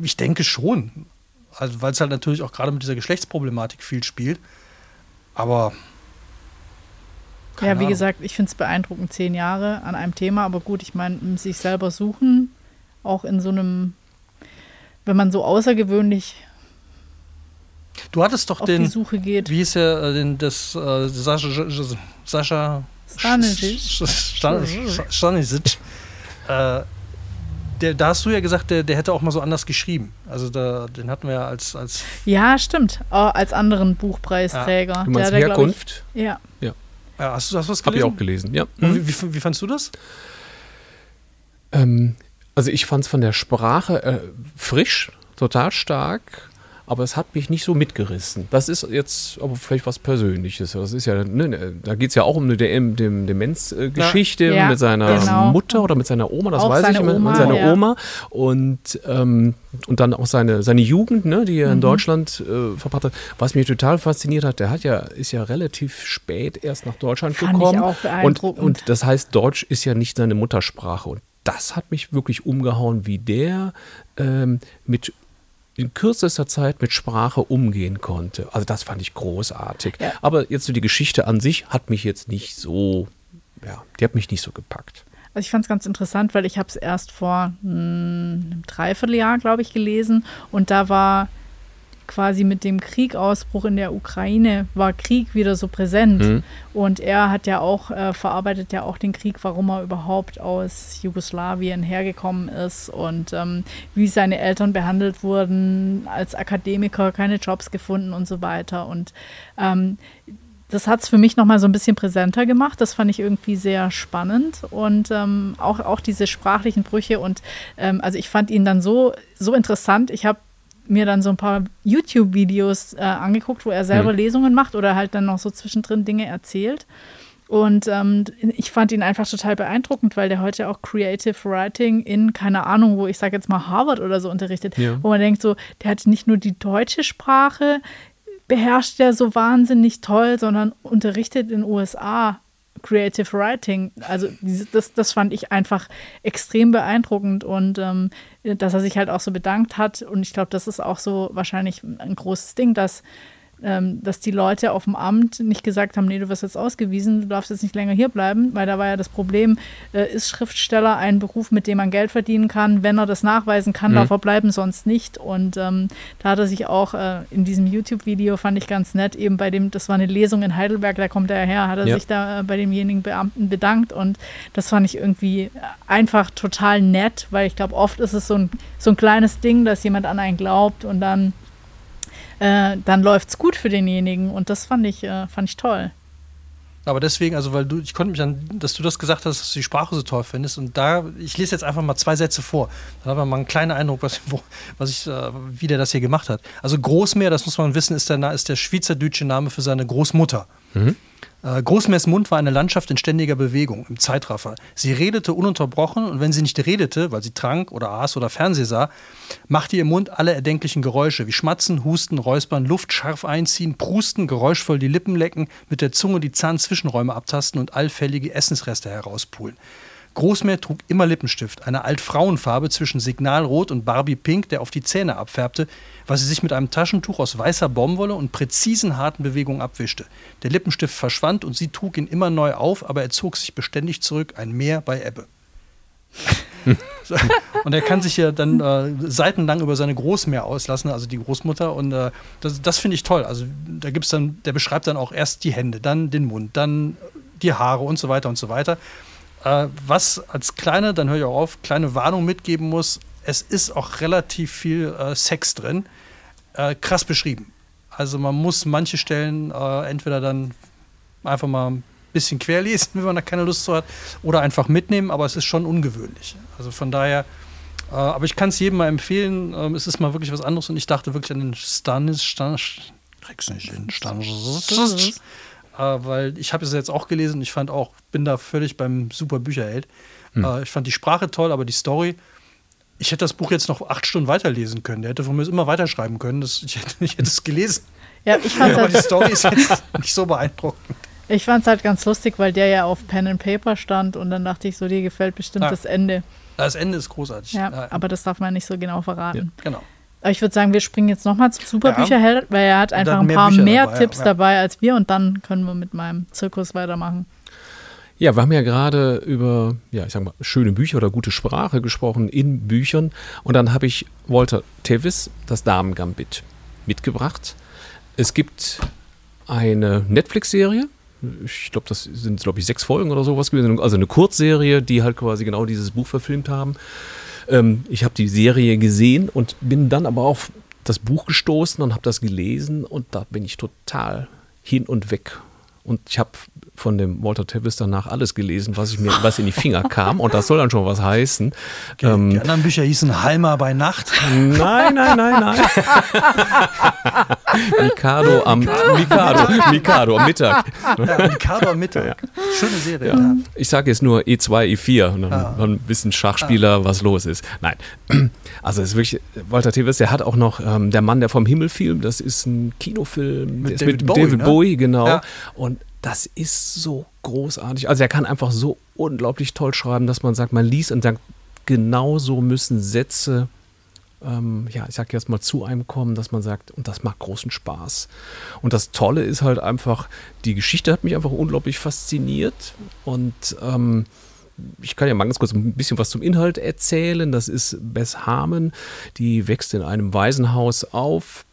ich denke schon. Also, weil es halt natürlich auch gerade mit dieser Geschlechtsproblematik viel spielt. Aber. Ja, wie Ahnung. gesagt, ich finde es beeindruckend, zehn Jahre an einem Thema. Aber gut, ich meine, sich selber suchen, auch in so einem, wenn man so außergewöhnlich Du hattest doch auf den. die Suche geht. Wie hieß er, äh, den, das äh, Sascha. Sascha Stanisic. Äh, der, da hast du ja gesagt, der, der hätte auch mal so anders geschrieben. Also da, den hatten wir ja als. als ja, stimmt. Oh, als anderen Buchpreisträger. Ja. Du meinst der, der, Herkunft? Ich, ja. ja. ja. Hast du das was gelesen? Hab ich auch gelesen, ja. Mhm. Wie, wie, wie, fandst du das? Ähm, also ich fand es von der Sprache äh, frisch, total stark aber es hat mich nicht so mitgerissen. Das ist jetzt aber vielleicht was Persönliches. Das ist ja, ne, da geht es ja auch um eine Dem Dem Demenzgeschichte ja. mit seiner genau. Mutter oder mit seiner Oma, das auch weiß ich, Oma, mit seiner ja. Oma. Und, ähm, und dann auch seine, seine Jugend, ne, die er mhm. in Deutschland äh, verbracht hat. Was mich total fasziniert hat, der hat ja, ist ja relativ spät erst nach Deutschland Fand gekommen. Ich auch beeindruckend. Und, und das heißt, Deutsch ist ja nicht seine Muttersprache. Und das hat mich wirklich umgehauen, wie der ähm, mit in kürzester Zeit mit Sprache umgehen konnte. Also das fand ich großartig. Ja. Aber jetzt so die Geschichte an sich hat mich jetzt nicht so, ja, die hat mich nicht so gepackt. Also ich fand es ganz interessant, weil ich habe es erst vor hm, einem Dreivierteljahr, glaube ich, gelesen und da war quasi mit dem Kriegausbruch in der Ukraine war Krieg wieder so präsent. Mhm. Und er hat ja auch, äh, verarbeitet ja auch den Krieg, warum er überhaupt aus Jugoslawien hergekommen ist und ähm, wie seine Eltern behandelt wurden, als Akademiker keine Jobs gefunden und so weiter. Und ähm, das hat es für mich nochmal so ein bisschen präsenter gemacht. Das fand ich irgendwie sehr spannend und ähm, auch, auch diese sprachlichen Brüche. Und ähm, also ich fand ihn dann so, so interessant. Ich habe mir dann so ein paar YouTube-Videos äh, angeguckt, wo er selber mhm. Lesungen macht oder halt dann noch so zwischendrin Dinge erzählt. Und ähm, ich fand ihn einfach total beeindruckend, weil der heute auch Creative Writing in, keine Ahnung, wo ich sage jetzt mal Harvard oder so unterrichtet, ja. wo man denkt so, der hat nicht nur die deutsche Sprache, beherrscht der so wahnsinnig toll, sondern unterrichtet in USA Creative Writing. Also das, das fand ich einfach extrem beeindruckend und ähm, dass er sich halt auch so bedankt hat. Und ich glaube, das ist auch so wahrscheinlich ein großes Ding, dass ähm, dass die Leute auf dem Amt nicht gesagt haben, nee, du wirst jetzt ausgewiesen, du darfst jetzt nicht länger hier bleiben, weil da war ja das Problem, äh, ist Schriftsteller ein Beruf, mit dem man Geld verdienen kann? Wenn er das nachweisen kann, mhm. darf er bleiben, sonst nicht. Und ähm, da hat er sich auch äh, in diesem YouTube-Video, fand ich ganz nett, eben bei dem, das war eine Lesung in Heidelberg, da kommt er her, hat er ja. sich da äh, bei demjenigen Beamten bedankt und das fand ich irgendwie einfach total nett, weil ich glaube, oft ist es so ein, so ein kleines Ding, dass jemand an einen glaubt und dann äh, dann läuft es gut für denjenigen. Und das fand ich, äh, fand ich toll. Aber deswegen, also weil du, ich konnte mich an, dass du das gesagt hast, dass du die Sprache so toll findest. Und da, ich lese jetzt einfach mal zwei Sätze vor. Da haben wir mal einen kleinen Eindruck, was, wo, was ich, äh, wie der das hier gemacht hat. Also Großmeer, das muss man wissen, ist der, ist der schweizerdeutsche Name für seine Großmutter. Mhm. Äh, Großmeers Mund war eine Landschaft in ständiger Bewegung, im Zeitraffer. Sie redete ununterbrochen und wenn sie nicht redete, weil sie trank oder aß oder Fernseh sah, machte ihr Mund alle erdenklichen Geräusche, wie Schmatzen, Husten, Räuspern, Luft scharf einziehen, Prusten, geräuschvoll die Lippen lecken, mit der Zunge die Zahnzwischenräume abtasten und allfällige Essensreste herauspulen. Großmeer trug immer Lippenstift, eine Altfrauenfarbe zwischen Signalrot und Barbie Pink, der auf die Zähne abfärbte, was sie sich mit einem Taschentuch aus weißer Baumwolle und präzisen harten Bewegungen abwischte. Der Lippenstift verschwand und sie trug ihn immer neu auf, aber er zog sich beständig zurück, ein Meer bei Ebbe. <laughs> und er kann sich ja dann äh, seitenlang über seine Großmeer auslassen, also die Großmutter. Und äh, das, das finde ich toll. Also da gibt's dann, der beschreibt dann auch erst die Hände, dann den Mund, dann die Haare und so weiter und so weiter. Äh, was als kleine, dann höre ich auch auf, kleine Warnung mitgeben muss, es ist auch relativ viel äh, Sex drin. Äh, krass beschrieben. Also man muss manche Stellen äh, entweder dann einfach mal ein bisschen querlesen, wenn man da keine Lust zu hat, oder einfach mitnehmen, aber es ist schon ungewöhnlich. Also von daher Äh, aber ich kann es jedem mal empfehlen. Ähm, es ist mal wirklich was anderes und ich dachte wirklich an den Stanis. Stanis krieg's nicht hin. Stanis. Äh, weil ich habe es jetzt auch gelesen und ich fand auch, bin da völlig beim super Bücherheld. Hm. Äh, ich fand die Sprache toll, aber die Story ich hätte das Buch jetzt noch acht Stunden weiterlesen können. Der hätte von mir immer weiterschreiben können. Das, ich, hätte, ich hätte es gelesen. Ja, ich fand Aber halt, die Story ist jetzt nicht so beeindruckend. Ich fand es halt ganz lustig, weil der ja auf Pen and Paper stand und dann dachte ich so, dir gefällt bestimmt ja. das Ende. Das Ende ist großartig. Ja, ja, aber das darf man nicht so genau verraten. Ja, genau. Aber ich würde sagen, wir springen jetzt nochmal zum Superbücherheld, weil er hat einfach ein paar mehr, mehr dabei, Tipps dabei als wir und dann können wir mit meinem Zirkus weitermachen. Ja, wir haben ja gerade über, ja, ich sag mal, schöne Bücher oder gute Sprache gesprochen in Büchern. Und dann habe ich Walter Tevis, das Damen-Gambit, mitgebracht. Es gibt eine Netflix-Serie. Ich glaube, das sind, glaube ich, sechs Folgen oder sowas gewesen. Also eine Kurzserie, die halt quasi genau dieses Buch verfilmt haben. Ähm, ich habe die Serie gesehen und bin dann aber auf das Buch gestoßen und habe das gelesen und da bin ich total hin und weg. Und ich habe von dem Walter Tevis danach alles gelesen, was ich mir, was in die Finger kam. Und das soll dann schon was heißen. Okay, ähm, die anderen Bücher hießen Halmer bei Nacht. Nein, nein, nein, nein. Mikado am Mikado, Mikado am Mittag. Ja, Mikado am Mittag. Ja. Schöne Serie. Ja. Ich sage jetzt nur E2, E4 und dann, ah. dann wissen Schachspieler, ah. was los ist. Nein. Also es ist wirklich, Walter Tevis, der hat auch noch ähm, Der Mann, der vom Himmel fiel, das ist ein Kinofilm, mit, David, mit Bowie, David ne? Bowie, genau. Ja. Und das ist so großartig. Also er kann einfach so unglaublich toll schreiben, dass man sagt, man liest und sagt, genau so müssen Sätze, ähm, ja, ich sag jetzt mal zu einem kommen, dass man sagt, und das macht großen Spaß. Und das Tolle ist halt einfach, die Geschichte hat mich einfach unglaublich fasziniert und ähm, ich kann ja mal ganz kurz ein bisschen was zum Inhalt erzählen. Das ist Bess Harmon, die wächst in einem Waisenhaus auf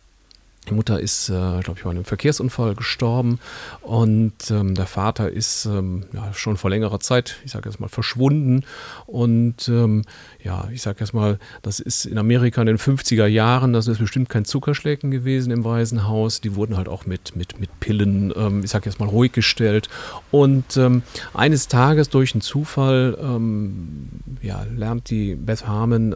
die Mutter ist, äh, glaube ich, bei einem Verkehrsunfall gestorben und ähm, der Vater ist ähm, ja, schon vor längerer Zeit, ich sage jetzt mal, verschwunden. Und ähm, ja, ich sage jetzt mal, das ist in Amerika in den 50er Jahren, das ist bestimmt kein Zuckerschlecken gewesen im Waisenhaus. Die wurden halt auch mit, mit, mit Pillen, ähm, ich sage jetzt mal, ruhig gestellt. Und ähm, eines Tages durch einen Zufall ähm, ja, lernt die Beth Harmon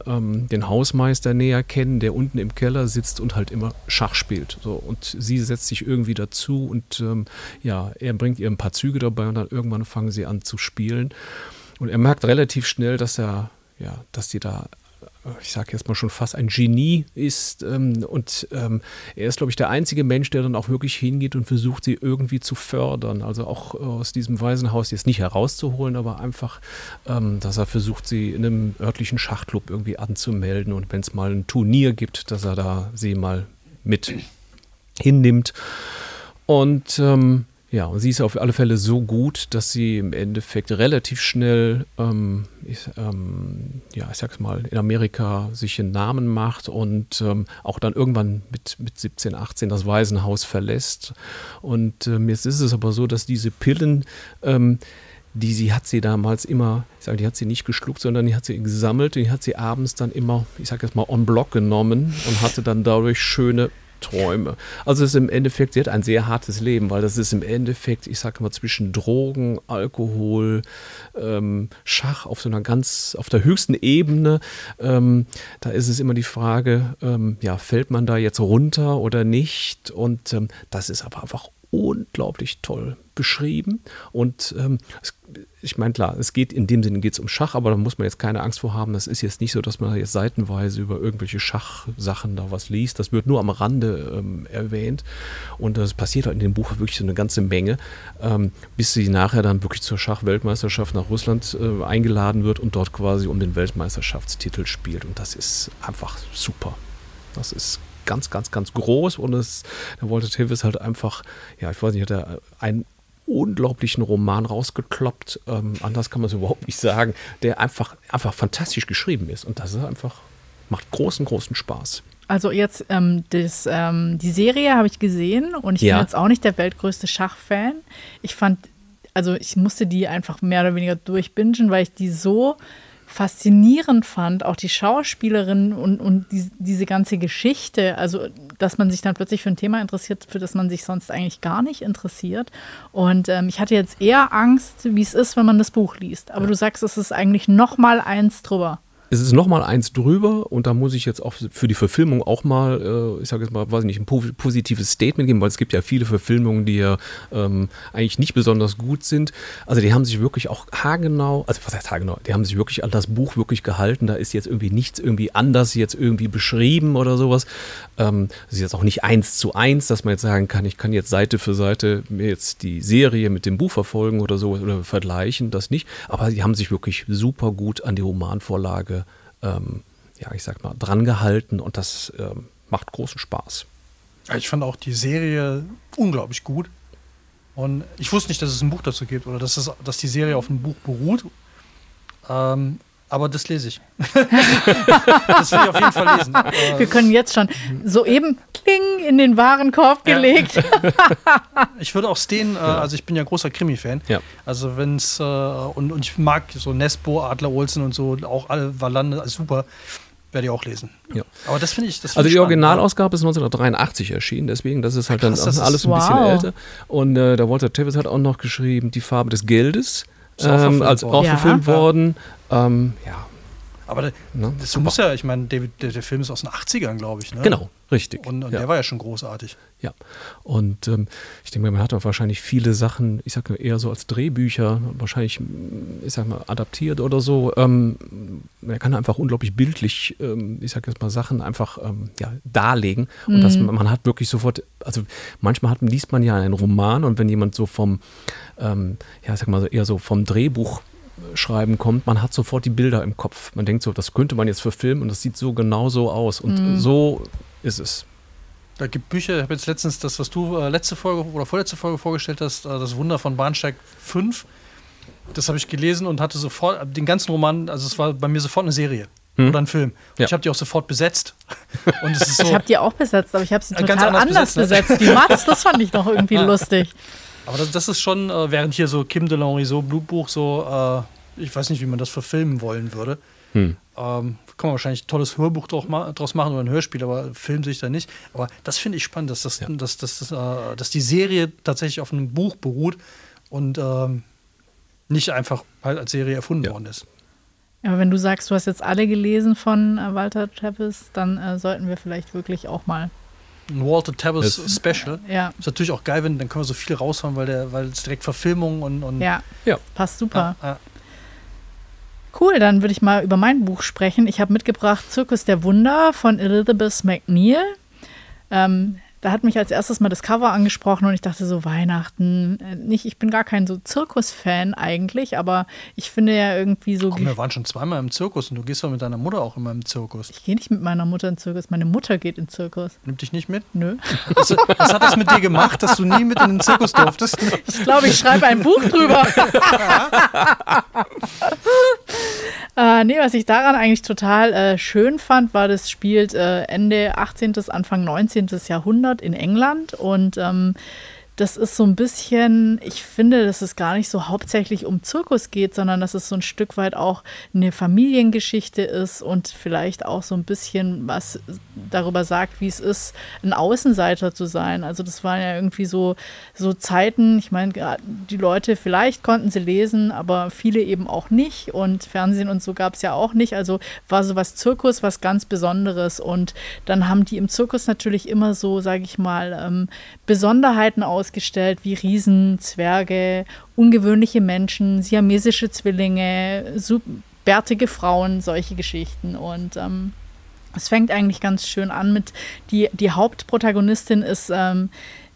den Hausmeister näher kennen, der unten im Keller sitzt und halt immer Schach spielt spielt. So, und sie setzt sich irgendwie dazu und ähm, ja, er bringt ihr ein paar Züge dabei und dann irgendwann fangen sie an zu spielen. Und er merkt relativ schnell, dass er, ja, dass die da ich sage jetzt mal schon fast ein Genie ist. Ähm, und ähm, er ist, glaube ich, der einzige Mensch, der dann auch wirklich hingeht und versucht, sie irgendwie zu fördern. Also auch aus diesem Waisenhaus jetzt nicht herauszuholen, aber einfach, ähm, dass er versucht, sie in einem örtlichen Schachclub irgendwie anzumelden. Und wenn es mal ein Turnier gibt, dass er da sie mal mit hinnimmt. Und ähm, ja, und sie ist auf alle Fälle so gut, dass sie im Endeffekt relativ schnell, ähm, ich, ähm, ja, ich sag's mal, in Amerika sich einen Namen macht und ähm, auch dann irgendwann mit, mit 17, 18 das Waisenhaus verlässt. Und ähm, jetzt ist es aber so, dass diese Pillen, ähm, die sie hat sie damals immer, ich sage, die hat sie nicht geschluckt, sondern die hat sie gesammelt und die hat sie abends dann immer, ich sage jetzt mal, on block genommen und hatte dann dadurch schöne Träume. Also es ist im Endeffekt, sie hat ein sehr hartes Leben, weil das ist im Endeffekt, ich sage mal, zwischen Drogen, Alkohol, ähm, Schach auf so einer ganz, auf der höchsten Ebene. Ähm, da ist es immer die Frage, ähm, ja, fällt man da jetzt runter oder nicht? Und ähm, das ist aber einfach unglaublich toll beschrieben. Und ähm, es, ich meine, klar, es geht in dem Sinne geht es um Schach, aber da muss man jetzt keine Angst vor haben. Das ist jetzt nicht so, dass man jetzt seitenweise über irgendwelche Schachsachen da was liest. Das wird nur am Rande ähm, erwähnt. Und das passiert halt in dem Buch wirklich so eine ganze Menge, ähm, bis sie nachher dann wirklich zur Schachweltmeisterschaft nach Russland äh, eingeladen wird und dort quasi um den Weltmeisterschaftstitel spielt. Und das ist einfach super. Das ist ganz, ganz, ganz groß und es, der Walter Tevis halt einfach, ja, ich weiß nicht, hat er einen unglaublichen Roman rausgekloppt, ähm, anders kann man es überhaupt nicht sagen, der einfach, einfach fantastisch geschrieben ist und das ist einfach, macht großen, großen Spaß. Also jetzt ähm, das, ähm, die Serie habe ich gesehen und ich ja. bin jetzt auch nicht der weltgrößte Schachfan. Ich fand, also ich musste die einfach mehr oder weniger durchbingen, weil ich die so faszinierend fand, auch die Schauspielerin und, und die, diese ganze Geschichte, also dass man sich dann plötzlich für ein Thema interessiert, für das man sich sonst eigentlich gar nicht interessiert. Und ähm, ich hatte jetzt eher Angst, wie es ist, wenn man das Buch liest. Aber ja. du sagst, es ist eigentlich noch mal eins drüber. Es ist noch mal eins drüber und da muss ich jetzt auch für die Verfilmung auch mal, äh, ich sage jetzt mal, weiß nicht, ein positives Statement geben, weil es gibt ja viele Verfilmungen, die ja ähm, eigentlich nicht besonders gut sind. Also die haben sich wirklich auch haargenau, also was heißt haargenau, die haben sich wirklich an das Buch wirklich gehalten. Da ist jetzt irgendwie nichts irgendwie anders jetzt irgendwie beschrieben oder sowas. Ähm, das ist jetzt auch nicht eins zu eins, dass man jetzt sagen kann, ich kann jetzt Seite für Seite mir jetzt die Serie mit dem Buch verfolgen oder so oder vergleichen, das nicht. Aber die haben sich wirklich super gut an die Romanvorlage ähm, ja, ich sag mal, dran gehalten und das ähm, macht großen Spaß. Ich fand auch die Serie unglaublich gut. Und ich wusste nicht, dass es ein Buch dazu gibt oder dass, es, dass die Serie auf einem Buch beruht. Ähm, aber das lese ich. <laughs> das will ich auf jeden Fall lesen. <laughs> Wir können jetzt schon soeben kling in den Warenkorb gelegt. Ja. <laughs> ich würde auch stehen, äh, also ich bin ja großer Krimi-Fan. Ja. Also wenn es, äh, und, und ich mag so Nesbo, Adler Olsen und so, auch alle Valande, also super. Werde ich auch lesen. Ja. Aber das finde ich. Das find also die Originalausgabe ist 1983 erschienen, deswegen, das ist halt Krass, dann alles ein bisschen älter. Und äh, da Walter Tevis hat auch noch geschrieben, die Farbe des Geldes ähm, als auch verfilmt worden. Ähm, ja. Aber ne, das muss ja, ich meine, der, der, Film ist aus den 80ern, glaube ich. Ne? Genau, richtig. Und, und ja. der war ja schon großartig. Ja. Und ähm, ich denke, man hat auch wahrscheinlich viele Sachen, ich sage eher so als Drehbücher, wahrscheinlich, ich sag mal, adaptiert oder so. Ähm, man kann einfach unglaublich bildlich, ähm, ich sage jetzt mal, Sachen einfach ähm, ja, darlegen. Und mhm. das, man hat wirklich sofort, also manchmal hat, liest man ja einen Roman und wenn jemand so vom, ähm, ja, ich sag mal, eher so vom Drehbuch Schreiben kommt, man hat sofort die Bilder im Kopf. Man denkt so, das könnte man jetzt verfilmen und das sieht so genau so aus. Und mhm. so ist es. Da gibt Bücher, ich habe jetzt letztens das, was du äh, letzte Folge oder vorletzte Folge vorgestellt hast, äh, das Wunder von Bahnsteig 5. Das habe ich gelesen und hatte sofort den ganzen Roman, also es war bei mir sofort eine Serie hm. oder ein Film. Ja. Ich habe die auch sofort besetzt. <laughs> Und es ist so, ich habe die auch besetzt, aber ich habe sie total anders, anders besetzt. besetzt. Die Mats, das fand ich noch irgendwie <laughs> lustig. Aber das, das, ist schon, äh, während hier so Kim de Lonriseau Blutbuch so, äh, ich weiß nicht, wie man das verfilmen wollen würde. Hm. Ähm, kann man wahrscheinlich ein tolles Hörbuch draus machen oder ein Hörspiel, aber Film sich da nicht. Aber das finde ich spannend, dass, das, ja. dass, dass, dass, äh, dass die Serie tatsächlich auf einem Buch beruht und ähm, nicht einfach halt als Serie erfunden ja. worden ist. Aber wenn du sagst, du hast jetzt alle gelesen von äh, Walter Trappis, dann äh, sollten wir vielleicht wirklich auch mal ein Walter Tabbas Special. Ja. Ist natürlich auch geil, wenn dann können wir so viel raushauen, weil der, weil es direkt Verfilmung und, und ja. ja. passt super. Ja, ja. Cool, dann würde ich mal über mein Buch sprechen. Ich habe mitgebracht Zirkus der Wunder von Elizabeth McNeil. Ähm, da hat mich als erstes mal das Cover angesprochen und ich dachte so, Weihnachten, äh, nicht, ich bin gar kein so Zirkus-Fan eigentlich, aber ich finde ja irgendwie so. Komm, wir waren schon zweimal im Zirkus und du gehst doch mit deiner Mutter auch immer im Zirkus. Ich gehe nicht mit meiner Mutter in den Zirkus, meine Mutter geht in den Zirkus. Nimmt dich nicht mit? Nö. <laughs> Was, was hat das mit dir gemacht, dass du nie mit in den Zirkus durftest? Ich glaube, ich schreibe ein Buch drüber. <laughs> <laughs> äh, nee, was ich daran eigentlich total äh, schön fand, war, das spielt äh, Ende 18., Anfang 19. Jahrhundert in England und ähm, das ist so ein bisschen, ich finde, dass es gar nicht so hauptsächlich um Zirkus geht, sondern dass es so ein Stück weit auch eine Familiengeschichte ist und vielleicht auch so ein bisschen was darüber sagt, wie es ist, ein Außenseiter zu sein. Also das waren ja irgendwie so, so Zeiten, ich meine, die Leute, vielleicht konnten sie lesen, aber viele eben auch nicht und Fernsehen und so gab es ja auch nicht. Also war so was Zirkus, was ganz Besonderes und dann haben die im Zirkus natürlich immer so, sage ich mal, ähm, Besonderheiten aus ausgestellt wie Riesen, Zwerge, ungewöhnliche Menschen, siamesische Zwillinge, bärtige Frauen, solche Geschichten. Und ähm, es fängt eigentlich ganz schön an mit, die, die Hauptprotagonistin ist ähm,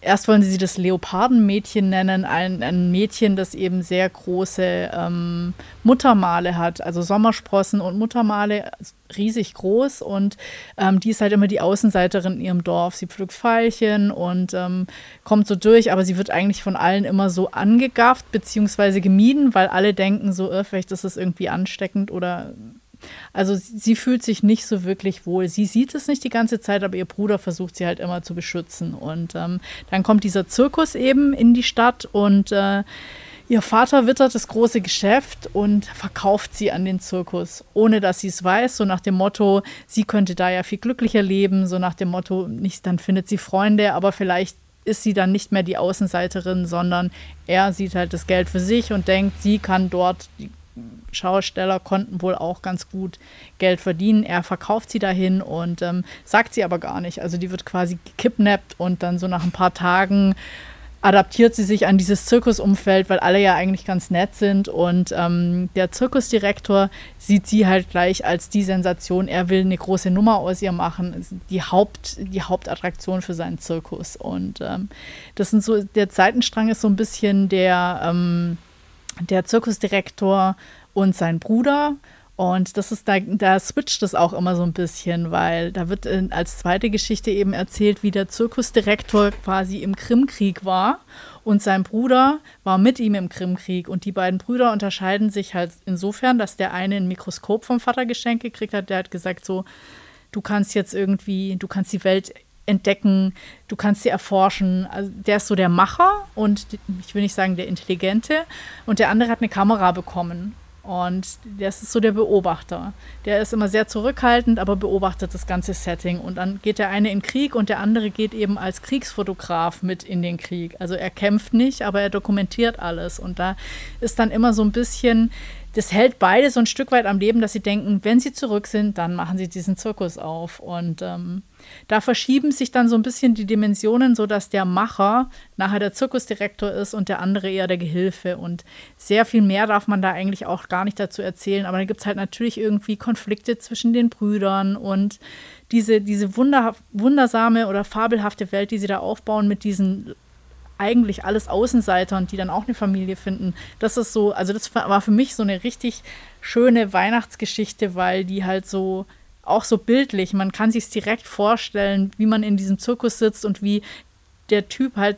Erst wollen sie das Leopardenmädchen nennen, ein, ein Mädchen, das eben sehr große ähm, Muttermale hat, also Sommersprossen und Muttermale, riesig groß und ähm, die ist halt immer die Außenseiterin in ihrem Dorf. Sie pflückt Veilchen und ähm, kommt so durch, aber sie wird eigentlich von allen immer so angegafft bzw. gemieden, weil alle denken so, äh, vielleicht ist es irgendwie ansteckend oder also sie fühlt sich nicht so wirklich wohl. Sie sieht es nicht die ganze Zeit, aber ihr Bruder versucht sie halt immer zu beschützen. Und ähm, dann kommt dieser Zirkus eben in die Stadt und äh, ihr Vater wittert das große Geschäft und verkauft sie an den Zirkus, ohne dass sie es weiß. So nach dem Motto, sie könnte da ja viel glücklicher leben. So nach dem Motto, nicht, dann findet sie Freunde, aber vielleicht ist sie dann nicht mehr die Außenseiterin, sondern er sieht halt das Geld für sich und denkt, sie kann dort Schausteller konnten wohl auch ganz gut Geld verdienen. Er verkauft sie dahin und ähm, sagt sie aber gar nicht. Also die wird quasi gekidnappt und dann so nach ein paar Tagen adaptiert sie sich an dieses Zirkusumfeld, weil alle ja eigentlich ganz nett sind. Und ähm, der Zirkusdirektor sieht sie halt gleich als die Sensation. Er will eine große Nummer aus ihr machen, die, Haupt, die Hauptattraktion für seinen Zirkus. Und ähm, das sind so, der Seitenstrang ist so ein bisschen der, ähm, der Zirkusdirektor und sein Bruder. Und das ist da, da switcht es auch immer so ein bisschen, weil da wird in, als zweite Geschichte eben erzählt, wie der Zirkusdirektor quasi im Krimkrieg war und sein Bruder war mit ihm im Krimkrieg. Und die beiden Brüder unterscheiden sich halt insofern, dass der eine ein Mikroskop vom Vater geschenkt gekriegt hat, der hat gesagt so, du kannst jetzt irgendwie, du kannst die Welt entdecken, du kannst sie erforschen. Also der ist so der Macher und ich will nicht sagen der Intelligente. Und der andere hat eine Kamera bekommen. Und das ist so der Beobachter. Der ist immer sehr zurückhaltend, aber beobachtet das ganze Setting. Und dann geht der eine in Krieg und der andere geht eben als Kriegsfotograf mit in den Krieg. Also er kämpft nicht, aber er dokumentiert alles. Und da ist dann immer so ein bisschen das hält beide so ein Stück weit am Leben, dass sie denken, wenn sie zurück sind, dann machen sie diesen Zirkus auf. Und ähm, da verschieben sich dann so ein bisschen die Dimensionen, sodass der Macher nachher der Zirkusdirektor ist und der andere eher der Gehilfe. Und sehr viel mehr darf man da eigentlich auch gar nicht dazu erzählen. Aber da gibt es halt natürlich irgendwie Konflikte zwischen den Brüdern und diese, diese wunder, wundersame oder fabelhafte Welt, die sie da aufbauen mit diesen eigentlich alles Außenseiter und die dann auch eine Familie finden. Das ist so, also das war für mich so eine richtig schöne Weihnachtsgeschichte, weil die halt so auch so bildlich, man kann sich direkt vorstellen, wie man in diesem Zirkus sitzt und wie der Typ halt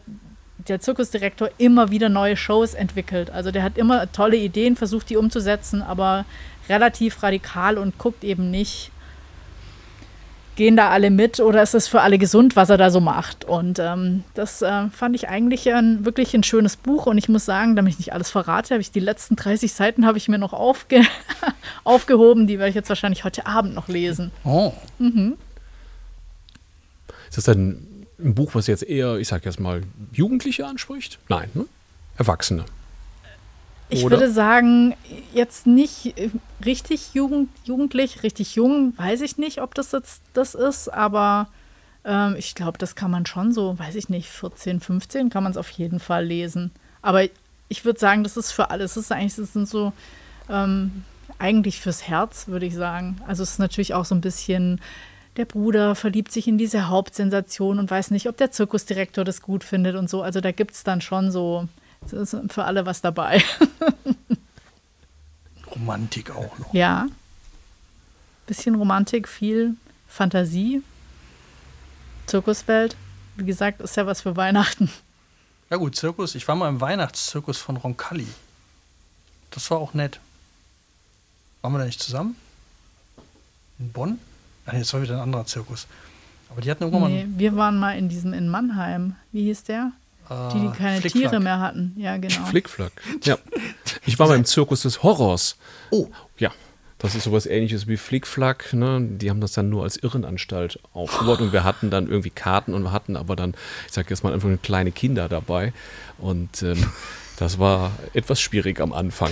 der Zirkusdirektor immer wieder neue Shows entwickelt. Also der hat immer tolle Ideen, versucht die umzusetzen, aber relativ radikal und guckt eben nicht, gehen da alle mit oder ist es für alle gesund, was er da so macht? Und ähm, das äh, fand ich eigentlich ein, wirklich ein schönes Buch und ich muss sagen, damit ich nicht alles verrate, habe ich die letzten 30 Seiten habe ich mir noch aufge <laughs> aufgehoben, die werde ich jetzt wahrscheinlich heute Abend noch lesen. Oh. Mhm. Ist das dann ein Buch, was jetzt eher, ich sag jetzt mal, Jugendliche anspricht? Nein, ne? Erwachsene. Ich Oder? würde sagen, jetzt nicht äh, richtig jugend, jugendlich, richtig jung, weiß ich nicht, ob das jetzt das ist, aber ähm, ich glaube, das kann man schon so, weiß ich nicht, 14, 15 kann man es auf jeden Fall lesen. Aber ich würde sagen, das ist für alles. Das ist eigentlich, das sind so ähm, eigentlich fürs Herz, würde ich sagen. Also es ist natürlich auch so ein bisschen der Bruder verliebt sich in diese Hauptsensation und weiß nicht, ob der Zirkusdirektor das gut findet und so. Also da gibt es dann schon so es ist für alle was dabei. <laughs> Romantik auch noch. Ja. Bisschen Romantik, viel Fantasie. Zirkuswelt. Wie gesagt, ist ja was für Weihnachten. Ja gut, Zirkus. Ich war mal im Weihnachtszirkus von Roncalli. Das war auch nett. Waren wir da nicht zusammen? In Bonn? Ach, jetzt war wieder ein anderer Zirkus. Aber die hatten irgendwann nee, mal. Wir waren mal in diesem in Mannheim. Wie hieß der? Die, die keine Tiere mehr hatten. Ja, genau. Flickflack. Ja. Ich war mal im Zirkus des Horrors. Oh. Ja. Das ist sowas ähnliches wie Flickflack. Ne? Die haben das dann nur als Irrenanstalt aufgebaut und wir hatten dann irgendwie Karten und wir hatten aber dann, ich sag jetzt mal, einfach kleine Kinder dabei. Und ähm, das war etwas schwierig am Anfang.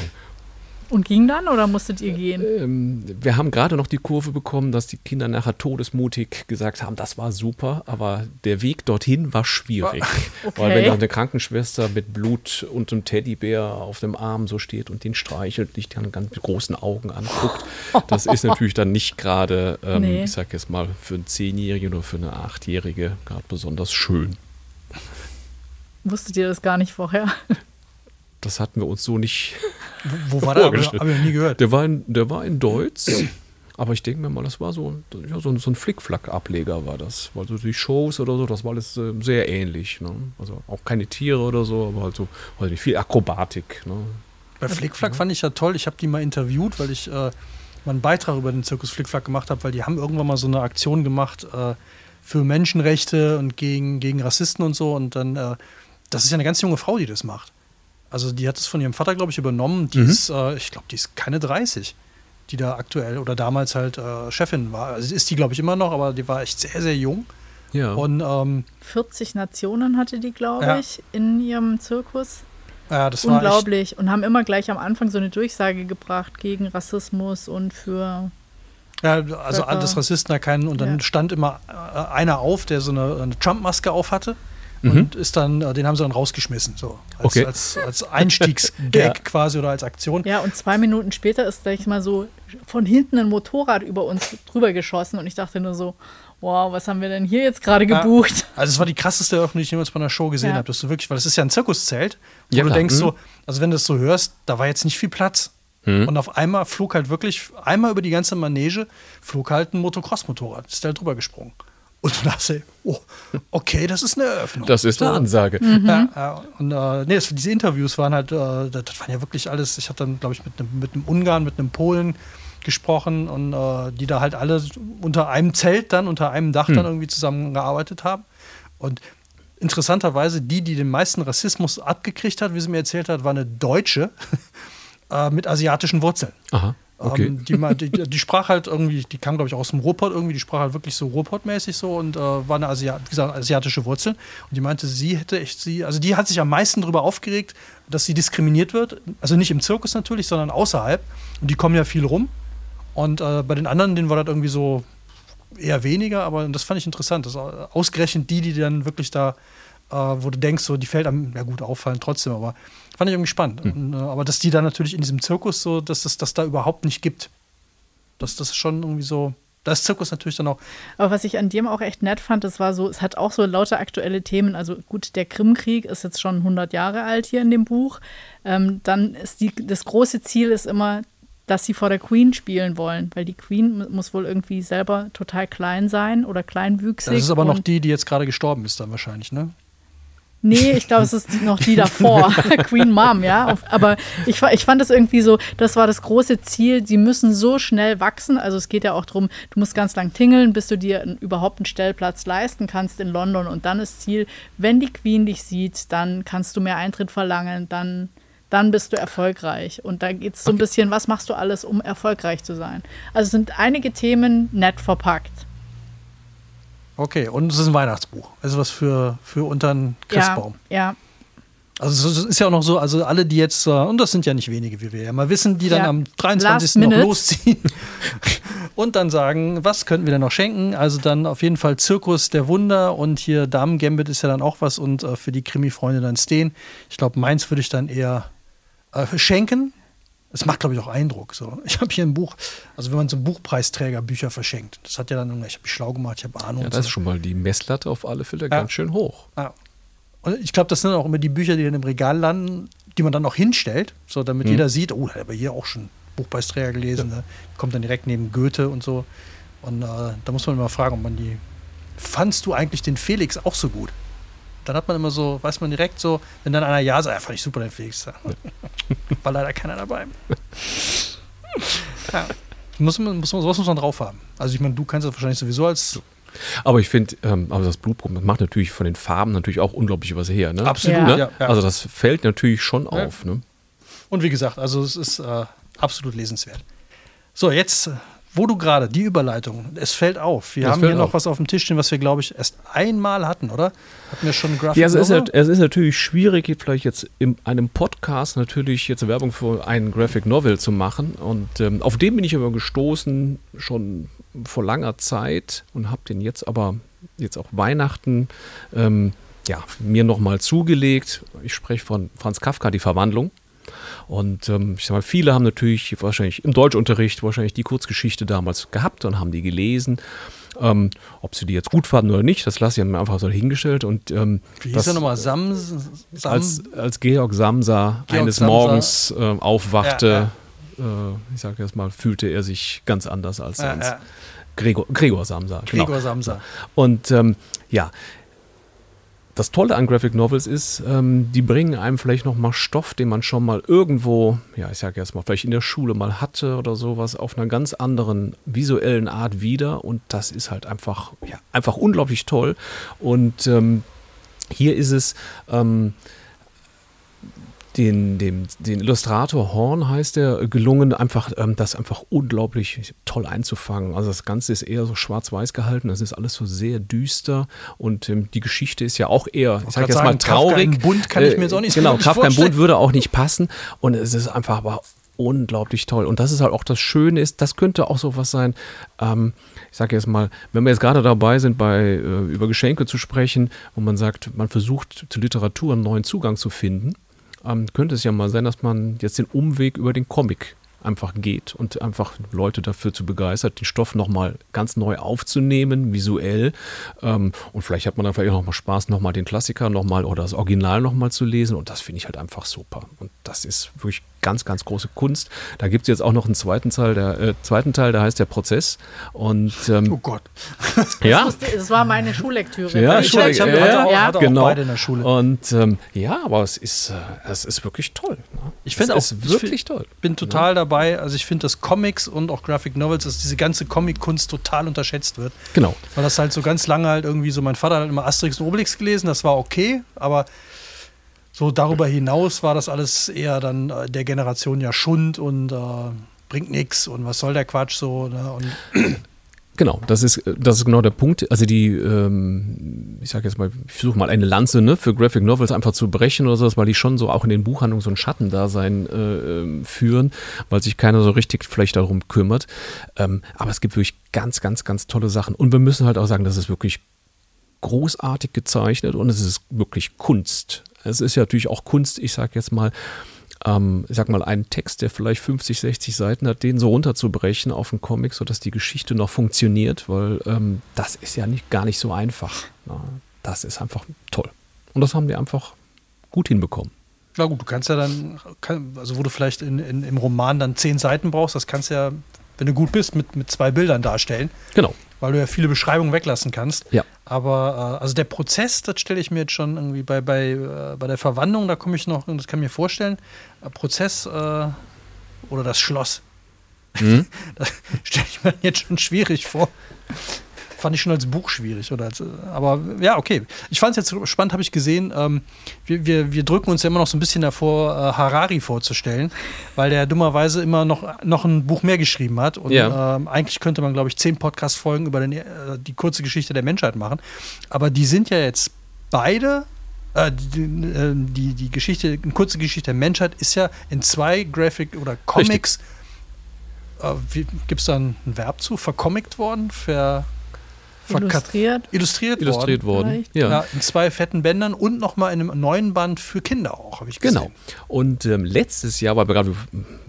Und ging dann oder musstet ihr gehen? Ähm, wir haben gerade noch die Kurve bekommen, dass die Kinder nachher todesmutig gesagt haben, das war super, aber der Weg dorthin war schwierig. Okay. <laughs> Weil wenn da eine Krankenschwester mit Blut und einem Teddybär auf dem Arm so steht und den streichelt, dich dann ganz mit großen Augen anguckt, <laughs> das ist natürlich dann nicht gerade, ähm, nee. ich sag jetzt mal, für einen Zehnjährigen oder für eine Achtjährige gerade besonders schön. Wusstet ihr das gar nicht vorher? <laughs> Das hatten wir uns so nicht. Wo, wo war der? Habe ich noch nie gehört. Der war in, der war in Deutsch. Aber ich denke mir mal, das war so, ja, so, so ein Flickflack-Ableger war das. Weil so die Shows oder so, das war alles äh, sehr ähnlich. Ne? Also auch keine Tiere oder so, aber halt so also viel Akrobatik. Ne? Bei Flickflack ja. fand ich ja toll. Ich habe die mal interviewt, weil ich äh, mal einen Beitrag über den Zirkus Flickflack gemacht habe, weil die haben irgendwann mal so eine Aktion gemacht äh, für Menschenrechte und gegen, gegen Rassisten und so. Und dann, äh, das ist ja eine ganz junge Frau, die das macht. Also die hat es von ihrem Vater, glaube ich, übernommen. Die mhm. ist, äh, ich glaube, die ist keine 30, die da aktuell oder damals halt äh, Chefin war. Also ist die, glaube ich, immer noch, aber die war echt sehr, sehr jung. Ja. Und, ähm, 40 Nationen hatte die, glaube ja. ich, in ihrem Zirkus. Ja, das Unglaublich. und haben immer gleich am Anfang so eine Durchsage gebracht gegen Rassismus und für. Ja, also Völker. alles Rassisten erkennen. Und dann ja. stand immer äh, einer auf, der so eine, eine Trump-Maske auf hatte. Mhm. Und ist dann, äh, den haben sie dann rausgeschmissen, so als, okay. als, als Einstiegsgag <laughs> ja. quasi oder als Aktion. Ja, und zwei Minuten später ist, sag ich mal, so von hinten ein Motorrad über uns drüber geschossen und ich dachte nur so, wow, was haben wir denn hier jetzt gerade gebucht? Ja, also es war die krasseste Eröffnung, die ich jemals bei einer Show gesehen ja. habe. Dass du wirklich, weil es ist ja ein Zirkuszelt, wo ja, du klar. denkst mhm. so, also wenn du es so hörst, da war jetzt nicht viel Platz. Mhm. Und auf einmal flog halt wirklich, einmal über die ganze Manege, flog halt ein Motocross-Motorrad, ist da halt drüber gesprungen. Und du dachte, oh, okay, das ist eine Eröffnung. Das ist eine Ansage. Mhm. Ja, ja, und äh, nee, das, diese Interviews waren halt, äh, das waren ja wirklich alles, ich habe dann, glaube ich, mit einem, mit einem Ungarn, mit einem Polen gesprochen und äh, die da halt alle unter einem Zelt dann, unter einem Dach hm. dann irgendwie zusammengearbeitet haben. Und interessanterweise, die, die den meisten Rassismus abgekriegt hat, wie sie mir erzählt hat, war eine Deutsche <laughs> äh, mit asiatischen Wurzeln. Aha. Okay. Ähm, die, die, die, sprach halt irgendwie, die kam, glaube ich, aus dem Ruhrpott irgendwie, die sprach halt wirklich so Ruhrpott-mäßig so und äh, war eine Asiat, gesagt, asiatische Wurzel. Und die meinte, sie hätte echt sie, also die hat sich am meisten darüber aufgeregt, dass sie diskriminiert wird. Also nicht im Zirkus natürlich, sondern außerhalb. Und die kommen ja viel rum. Und äh, bei den anderen, denen war das irgendwie so eher weniger, aber das fand ich interessant. Das ausgerechnet die, die dann wirklich da, äh, wo du denkst, so, die fällt einem, ja gut, auffallen trotzdem, aber fand ich irgendwie spannend. Mhm. Und, äh, aber dass die dann natürlich in diesem Zirkus so, dass es das da überhaupt nicht gibt. Das, das ist schon irgendwie so. Da ist Zirkus natürlich dann auch. Aber was ich an dem auch echt nett fand, das war so, es hat auch so lauter aktuelle Themen. Also gut, der Krimkrieg ist jetzt schon 100 Jahre alt hier in dem Buch. Ähm, dann ist die, das große Ziel ist immer, dass sie vor der Queen spielen wollen, weil die Queen muss wohl irgendwie selber total klein sein oder kleinwüchsig. Das ist aber noch die, die jetzt gerade gestorben ist dann wahrscheinlich, ne? Nee, ich glaube, es ist noch die davor, <laughs> Queen Mom, ja. Aber ich, ich fand es irgendwie so, das war das große Ziel. Sie müssen so schnell wachsen. Also es geht ja auch darum, du musst ganz lang tingeln, bis du dir überhaupt einen Stellplatz leisten kannst in London. Und dann ist Ziel, wenn die Queen dich sieht, dann kannst du mehr Eintritt verlangen, dann dann bist du erfolgreich. Und da geht es so ein bisschen, was machst du alles, um erfolgreich zu sein? Also sind einige Themen nett verpackt. Okay, und es ist ein Weihnachtsbuch. Also was für, für unter einen Christbaum. Ja, ja. Also es ist ja auch noch so, also alle, die jetzt, und das sind ja nicht wenige, wie wir ja mal wissen, die dann ja. am 23. noch losziehen <laughs> und dann sagen, was könnten wir denn noch schenken? Also dann auf jeden Fall Zirkus der Wunder und hier Damen Gambit ist ja dann auch was und äh, für die Krimi-Freunde dann stehen. Ich glaube, meins würde ich dann eher äh, schenken. Es macht, glaube ich, auch Eindruck. So. <laughs> Ich habe hier ein Buch, also wenn man so Buchpreisträger Bücher verschenkt, das hat ja dann, ich habe mich schlau gemacht, ich habe Ahnung. Ja, das so. ist schon mal die Messlatte auf alle Fälle ja. ganz schön hoch. Ja. Und ich glaube, das sind auch immer die Bücher, die dann im Regal landen, die man dann auch hinstellt, so damit mhm. jeder sieht, oh, da habe hier auch schon Buchpreisträger gelesen. Ja. Ne? Kommt dann direkt neben Goethe und so. Und äh, da muss man immer fragen, ob man die. Fandst du eigentlich den Felix auch so gut? Dann hat man immer so, weiß man direkt so, wenn dann einer Ja sagt, ja, fand ich super, den Felix. War leider keiner dabei. ja. Muss man, muss man, sowas muss man drauf haben. Also ich meine, du kannst das wahrscheinlich sowieso als aber ich finde, ähm, aber das Blutproben macht natürlich von den Farben natürlich auch unglaublich was her. Ne? Absolut. Ne? Ja, ja. Also das fällt natürlich schon auf. Ne? Und wie gesagt, also es ist äh, absolut lesenswert. So, jetzt wo du gerade, die Überleitung, es fällt auf. Wir das haben hier noch was auf dem Tisch stehen, was wir, glaube ich, erst einmal hatten, oder? Hatten wir schon Graphic Ja, es ist, es ist natürlich schwierig, vielleicht jetzt in einem Podcast natürlich jetzt Werbung für einen Graphic Novel zu machen. Und ähm, auf den bin ich aber gestoßen schon vor langer Zeit und habe den jetzt aber jetzt auch Weihnachten ähm, ja, mir nochmal zugelegt. Ich spreche von Franz Kafka, die Verwandlung. Und ähm, ich sag mal, viele haben natürlich wahrscheinlich im Deutschunterricht wahrscheinlich die Kurzgeschichte damals gehabt und haben die gelesen. Ähm, ob sie die jetzt gut fanden oder nicht, das lasse ich mir einfach so hingestellt. Und, ähm, Wie hieß er nochmal? Sam, Sam? Als, als Georg Samsa Georg eines Samsa. Morgens äh, aufwachte, ja, ja. Äh, ich sage jetzt mal, fühlte er sich ganz anders als ja, sonst. Gregor, Gregor Samsa. Gregor genau. Samsa. Und ähm, ja, das Tolle an Graphic Novels ist, ähm, die bringen einem vielleicht noch mal Stoff, den man schon mal irgendwo, ja, ich sage mal, vielleicht in der Schule mal hatte oder sowas, auf einer ganz anderen visuellen Art wieder. Und das ist halt einfach, ja, einfach unglaublich toll. Und ähm, hier ist es, ähm, den, den, den Illustrator Horn heißt der, gelungen, einfach ähm, das einfach unglaublich toll einzufangen. Also das Ganze ist eher so schwarz-weiß gehalten, das ist alles so sehr düster und ähm, die Geschichte ist ja auch eher, ich sag jetzt sagen, mal, traurig. Kafka Bund kann ich mir jetzt auch nicht äh, Genau, Kafka im Bund würde auch nicht passen und es ist einfach aber unglaublich toll. Und das ist halt auch das Schöne ist, das könnte auch so was sein, ähm, ich sage jetzt mal, wenn wir jetzt gerade dabei sind, bei äh, über Geschenke zu sprechen, wo man sagt, man versucht zur Literatur einen neuen Zugang zu finden, ähm, könnte es ja mal sein, dass man jetzt den Umweg über den Comic einfach geht und einfach Leute dafür zu begeistern, den Stoff nochmal ganz neu aufzunehmen, visuell. Ähm, und vielleicht hat man dann vielleicht auch nochmal Spaß, nochmal den Klassiker nochmal oder das Original nochmal zu lesen. Und das finde ich halt einfach super. Und das ist wirklich ganz, ganz große Kunst. Da gibt es jetzt auch noch einen zweiten Teil, der äh, zweiten Teil, der heißt der Prozess. Und ähm, oh Gott. <laughs> ja. Das, das, war meine Schullektüre. Ja, ich, ich habe ja, ja, auch, genau. beide in der Schule. Und ähm, ja, aber es ist, äh, es ist wirklich toll. Ne? Ich finde auch ist wirklich ich toll. Bin total ja. dabei. Also ich finde, dass Comics und auch Graphic Novels, dass diese ganze Comic-Kunst total unterschätzt wird. Genau. Weil das halt so ganz lange halt irgendwie so, mein Vater hat immer Asterix und Obelix gelesen, das war okay, aber so darüber hinaus war das alles eher dann äh, der Generation ja Schund und äh, bringt nichts und was soll der Quatsch so. Ne? <clears throat> Genau, das ist, das ist genau der Punkt. Also die, ähm, ich sage jetzt mal, ich versuche mal eine Lanze ne, für Graphic Novels einfach zu brechen oder sowas, weil die schon so auch in den Buchhandlungen so ein Schattendasein äh, ähm, führen, weil sich keiner so richtig vielleicht darum kümmert. Ähm, aber es gibt wirklich ganz, ganz, ganz tolle Sachen. Und wir müssen halt auch sagen, das ist wirklich großartig gezeichnet und es ist wirklich Kunst. Es ist ja natürlich auch Kunst, ich sage jetzt mal, ähm, ich sag mal, einen Text, der vielleicht 50, 60 Seiten hat, den so runterzubrechen auf einen Comic, sodass die Geschichte noch funktioniert, weil ähm, das ist ja nicht, gar nicht so einfach. Na, das ist einfach toll. Und das haben wir einfach gut hinbekommen. Na gut, du kannst ja dann, also wo du vielleicht in, in, im Roman dann zehn Seiten brauchst, das kannst du ja, wenn du gut bist, mit, mit zwei Bildern darstellen. Genau weil du ja viele Beschreibungen weglassen kannst. Ja. Aber äh, also der Prozess, das stelle ich mir jetzt schon irgendwie bei, bei, äh, bei der Verwandlung, da komme ich noch, das kann ich mir vorstellen, äh, Prozess äh, oder das Schloss. Mhm. <laughs> das stelle ich mir jetzt schon schwierig vor fand ich schon als Buch schwierig. Oder als, aber ja, okay. Ich fand es jetzt spannend, habe ich gesehen. Ähm, wir, wir, wir, drücken uns ja immer noch so ein bisschen davor, äh, Harari vorzustellen, weil der dummerweise immer noch, noch ein Buch mehr geschrieben hat. Und ja. ähm, eigentlich könnte man, glaube ich, zehn Podcast-Folgen über den, äh, die kurze Geschichte der Menschheit machen. Aber die sind ja jetzt beide äh, die, äh, die, die, Geschichte, eine kurze Geschichte der Menschheit ist ja in zwei Graphic oder Comics. Äh, Gibt es da ein Verb zu? Vercomict worden? Ver Illustriert. Illustriert, Illustriert worden. worden. Ja. ja. in zwei fetten Bändern und nochmal in einem neuen Band für Kinder auch, habe ich gesehen. Genau. Und ähm, letztes Jahr, weil wir gerade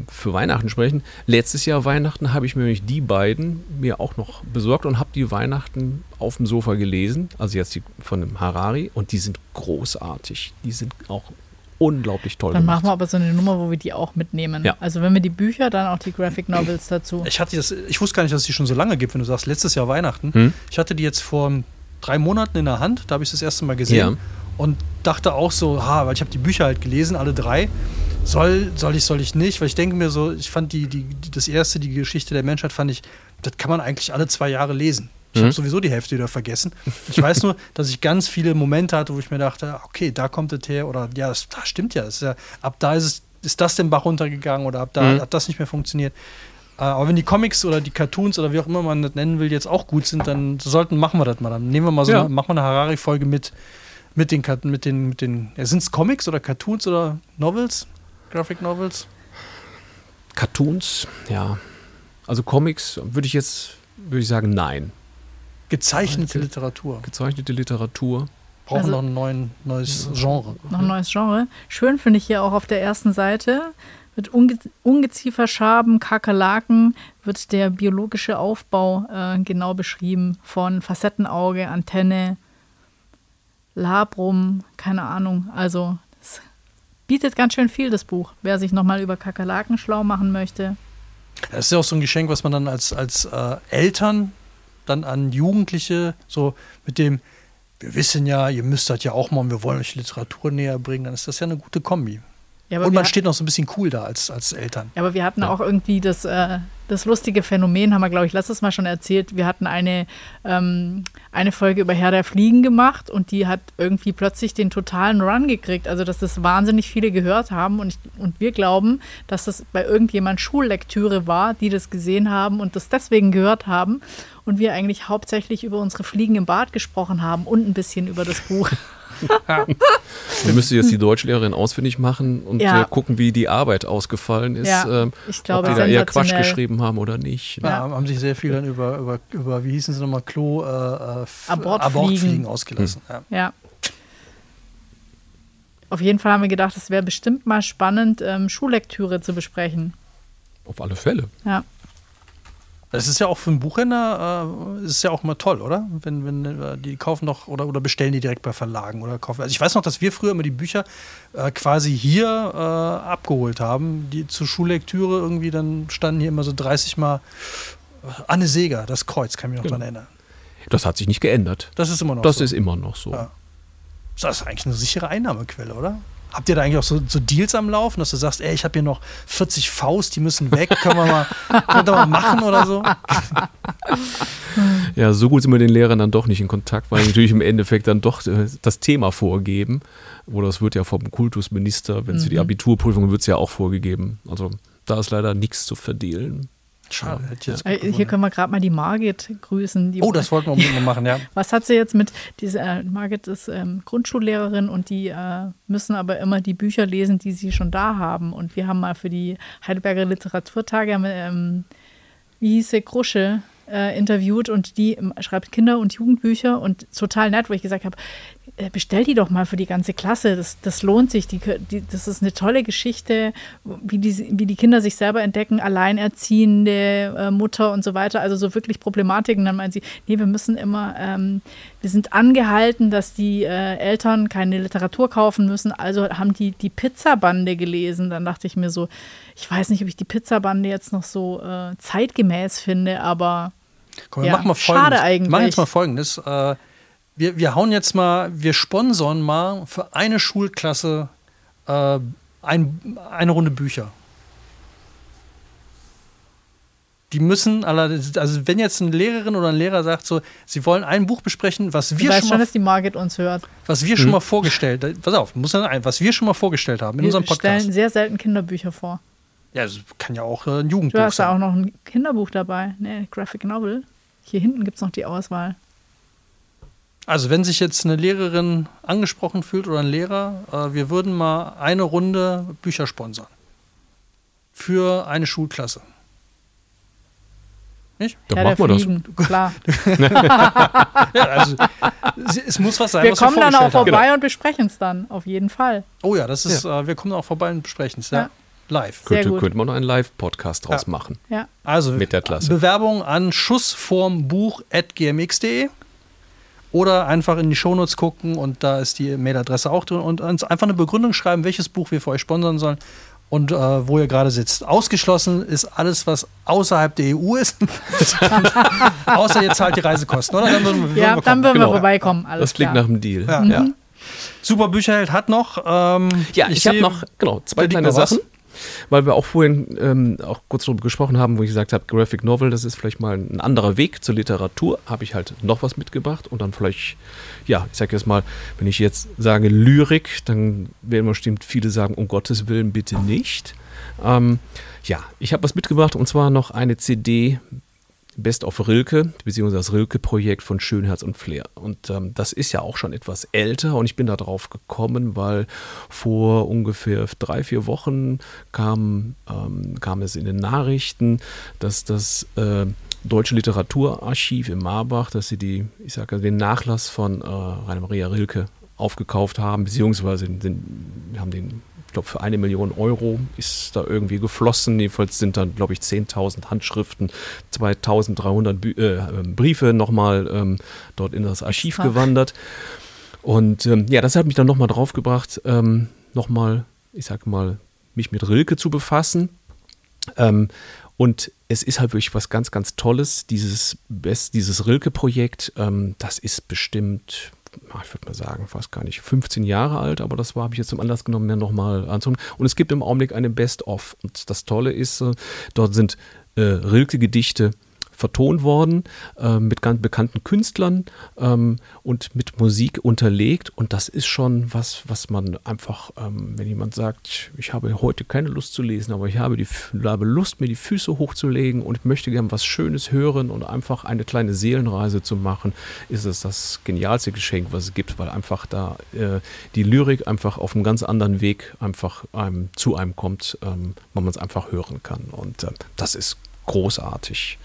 für Weihnachten sprechen, letztes Jahr Weihnachten habe ich mir nämlich die beiden mir auch noch besorgt und habe die Weihnachten auf dem Sofa gelesen. Also jetzt die von dem Harari und die sind großartig. Die sind auch unglaublich toll Dann gemacht. machen wir aber so eine Nummer, wo wir die auch mitnehmen. Ja. Also wenn wir die Bücher, dann auch die Graphic Novels dazu. Ich hatte das, ich wusste gar nicht, dass es die schon so lange gibt, wenn du sagst, letztes Jahr Weihnachten. Hm? Ich hatte die jetzt vor drei Monaten in der Hand, da habe ich das erste Mal gesehen. Ja. Und dachte auch so, ha, weil ich habe die Bücher halt gelesen, alle drei. Soll, soll ich, soll ich nicht? Weil ich denke mir so, ich fand die, die, das erste, die Geschichte der Menschheit, fand ich, das kann man eigentlich alle zwei Jahre lesen. Ich mhm. habe sowieso die Hälfte wieder vergessen. Ich weiß nur, <laughs> dass ich ganz viele Momente hatte, wo ich mir dachte, okay, da kommt es her oder ja, das, das stimmt ja, das ja. Ab da ist es, ist das den Bach runtergegangen oder ab da mhm. hat das nicht mehr funktioniert. Äh, aber wenn die Comics oder die Cartoons oder wie auch immer man das nennen will, jetzt auch gut sind, dann sollten, machen wir das mal. Dann nehmen wir mal so, ja. eine, machen wir eine Harari-Folge mit, mit den, mit den, mit den, ja, sind es Comics oder Cartoons oder Novels? Graphic Novels? Cartoons, ja. Also Comics würde ich jetzt, würde ich sagen, nein. Gezeichnete Literatur. Gezeichnete Literatur. Brauchen also, noch ein neuen, neues Genre. Noch ein neues Genre. Schön finde ich hier auch auf der ersten Seite mit Unge Ungezieferschaben, Kakerlaken wird der biologische Aufbau äh, genau beschrieben von Facettenauge, Antenne, Labrum, keine Ahnung. Also es bietet ganz schön viel, das Buch. Wer sich nochmal über Kakerlaken schlau machen möchte. Das ist ja auch so ein Geschenk, was man dann als, als äh, Eltern dann an Jugendliche, so mit dem, wir wissen ja, ihr müsst das ja auch und wir wollen euch Literatur näher bringen, dann ist das ja eine gute Kombi. Ja, und man steht noch so ein bisschen cool da als, als Eltern. Ja, aber wir hatten ja. auch irgendwie das, äh, das lustige Phänomen haben wir, glaube ich, letztes Mal schon erzählt. Wir hatten eine, ähm, eine Folge über Herr der Fliegen gemacht und die hat irgendwie plötzlich den totalen Run gekriegt. Also, dass das wahnsinnig viele gehört haben und, ich, und wir glauben, dass das bei irgendjemand Schullektüre war, die das gesehen haben und das deswegen gehört haben und wir eigentlich hauptsächlich über unsere Fliegen im Bad gesprochen haben und ein bisschen über das Buch. <laughs> <laughs> Ja. Dann müsste jetzt die Deutschlehrerin ausfindig machen und Ja. äh, gucken, wie die Arbeit ausgefallen ist. Ja, ähm, ich glaube, ob die da eher Quatsch geschrieben haben oder nicht. Ja, haben sich sehr viel dann über, über, über wie hießen sie nochmal, Klo, äh, äh, Abortfliegen. Abortfliegen ausgelassen. Ja. Ja. Auf jeden Fall haben wir gedacht, es wäre bestimmt mal spannend, ähm, Schullektüre zu besprechen. Auf alle Fälle. Ja. Das ist ja auch für einen Buchhändler, äh, ist ja auch immer toll, oder? Wenn, wenn äh, die kaufen doch oder, oder bestellen die direkt bei Verlagen oder kaufen. Also ich weiß noch, dass wir früher immer die Bücher äh, quasi hier äh, abgeholt haben, die zur Schullektüre irgendwie, dann standen hier immer so 30 Mal äh, Anne Seger, das Kreuz, kann ich mich noch Genau. dran erinnern. Das hat sich nicht geändert. Das ist immer noch Das so. ist immer noch so. Ja. Das ist eigentlich eine sichere Einnahmequelle, oder? Habt ihr da eigentlich auch so, so Deals am Laufen, dass du sagst, ey, ich habe hier noch 40 Faust, die müssen weg, können wir mal, <laughs> können wir mal machen oder so? <laughs> Ja, so gut sind wir den Lehrern dann doch nicht in Kontakt, weil die natürlich im Endeffekt dann doch äh, das Thema vorgeben. Oder es wird ja vom Kultusminister, wenn es für die Abiturprüfung wird es ja auch vorgegeben. Also da ist leider nichts zu verdeelen. Schade, Äh, Hier können wir gerade mal die Margit grüßen. Die Oh, das wollten wir unbedingt machen, ja. <laughs> Was hat sie jetzt mit, diese äh, Margit ist ähm, Grundschullehrerin und die äh, müssen aber immer die Bücher lesen, die sie schon da haben. Und wir haben mal für die Heidelberger Literaturtage, ähm, wie hieß sie, Krusche, äh, interviewt und die ähm, schreibt Kinder- und Jugendbücher und total nett, wo ich gesagt habe, bestell die doch mal für die ganze Klasse, das, das lohnt sich, die, die, das ist eine tolle Geschichte, wie die, wie die Kinder sich selber entdecken, alleinerziehende äh, Mutter und so weiter, also so wirklich Problematiken. Dann meinen sie, nee, wir müssen immer, ähm, wir sind angehalten, dass die äh, Eltern keine Literatur kaufen müssen, also haben die die Pizzabande gelesen. Dann dachte ich mir so, ich weiß nicht, ob ich die Pizzabande jetzt noch so äh, zeitgemäß finde, aber Komm, wir Ja, machen mal schade folgendes. eigentlich. Wir machen jetzt mal folgendes. Äh, wir, wir hauen jetzt mal, wir sponsern mal für eine Schulklasse äh, ein, eine Runde Bücher. Die müssen, also wenn jetzt eine Lehrerin oder ein Lehrer sagt, so, sie wollen ein Buch besprechen, was ich wir weiß schon schon, mal, dass die Margit uns hört. was wir schon mal vorgestellt, pass auf, muss ja ein, was wir schon mal vorgestellt haben in Wir unserem Podcast. stellen sehr selten Kinderbücher vor. Ja, das kann ja auch äh, ein Du Jugendbuch hast da auch sein. noch ein Kinderbuch dabei, ne, Graphic Novel. Hier hinten gibt es noch die Auswahl. Also wenn sich jetzt eine Lehrerin angesprochen fühlt oder ein Lehrer, äh, wir würden mal eine Runde Bücher sponsern. Für eine Schulklasse. Nicht? Dann Herr machen wir das. Klar. <laughs> Ja, also es- muss was sein, Wir was kommen wir dann auch vorbei haben. und besprechen es dann, auf jeden Fall. Oh ja, das ist, Äh, wir kommen auch vorbei und besprechen es. Ja. Ja. Live. Sehr Könnte, gut. könnte man noch einen Live-Podcast draus Ja. machen. Ja, Also Mit der Klasse. Bewerbung an schussformbuch.gmx.de oder einfach in die Shownotes gucken und da ist die Mailadresse auch drin und uns einfach eine Begründung schreiben, welches Buch wir für euch sponsern sollen und äh, wo ihr gerade sitzt. Ausgeschlossen ist alles, was außerhalb der EU ist. <laughs> Außer ihr zahlt die Reisekosten, oder? Dann würden wir, ja wir dann würden Genau. wir vorbeikommen. Alles das klingt klar. nach einem Deal. Ja. Ja, Super Bücherheld hat noch. Ähm, ja ich, habe sehe- noch genau, zwei kleine noch was. Weil wir auch vorhin ähm, auch kurz darüber gesprochen haben, wo ich gesagt habe, Graphic Novel, das ist vielleicht mal ein anderer Weg zur Literatur, habe ich halt noch was mitgebracht und dann vielleicht, ja, ich sage jetzt mal, wenn ich jetzt sage Lyrik, dann werden bestimmt viele sagen, um Gottes Willen bitte nicht. Ähm, ja, ich habe was mitgebracht und zwar noch eine CD Best of Rilke, beziehungsweise das Rilke-Projekt von Schönherz und Flair. Und ähm, das ist ja auch schon etwas älter und ich bin da drauf gekommen, weil vor ungefähr drei, vier Wochen kam, ähm, kam es in den Nachrichten, dass das äh, Deutsche Literaturarchiv in Marbach, dass sie die, ich sage den Nachlass von äh, Rainer Maria Rilke aufgekauft haben, beziehungsweise den, wir haben den glaube, für eine Million Euro ist da irgendwie geflossen. Jedenfalls sind dann, glaube ich, 10.000 Handschriften, 2.300 Bü äh, ähm, Briefe nochmal ähm, dort in das Archiv gewandert. Und ähm, ja, das hat mich dann nochmal draufgebracht, ähm, nochmal, ich sag mal, mich mit Rilke zu befassen. Ähm, und es ist halt wirklich was ganz, ganz Tolles, dieses, Best, dieses Rilke-Projekt. Ähm, das ist bestimmt, ich würde mal sagen, fast gar nicht 15 Jahre alt, aber das habe ich jetzt zum Anlass genommen, mir nochmal anzuhören. Und es gibt im Augenblick eine Best-of. Und das Tolle ist, äh, dort sind äh, Rilke-Gedichte vertont worden äh, mit ganz bekannten Künstlern ähm, und mit Musik unterlegt. Und das ist schon was, was man einfach, ähm, wenn jemand sagt, ich habe heute keine Lust zu lesen, aber ich habe, die, habe Lust, mir die Füße hochzulegen und möchte gern was Schönes hören und einfach eine kleine Seelenreise zu machen, ist es das genialste Geschenk, was es gibt, weil einfach da äh, die Lyrik einfach auf einem ganz anderen Weg einfach einem, zu einem kommt, ähm, man es einfach hören kann. Und äh, das ist großartig.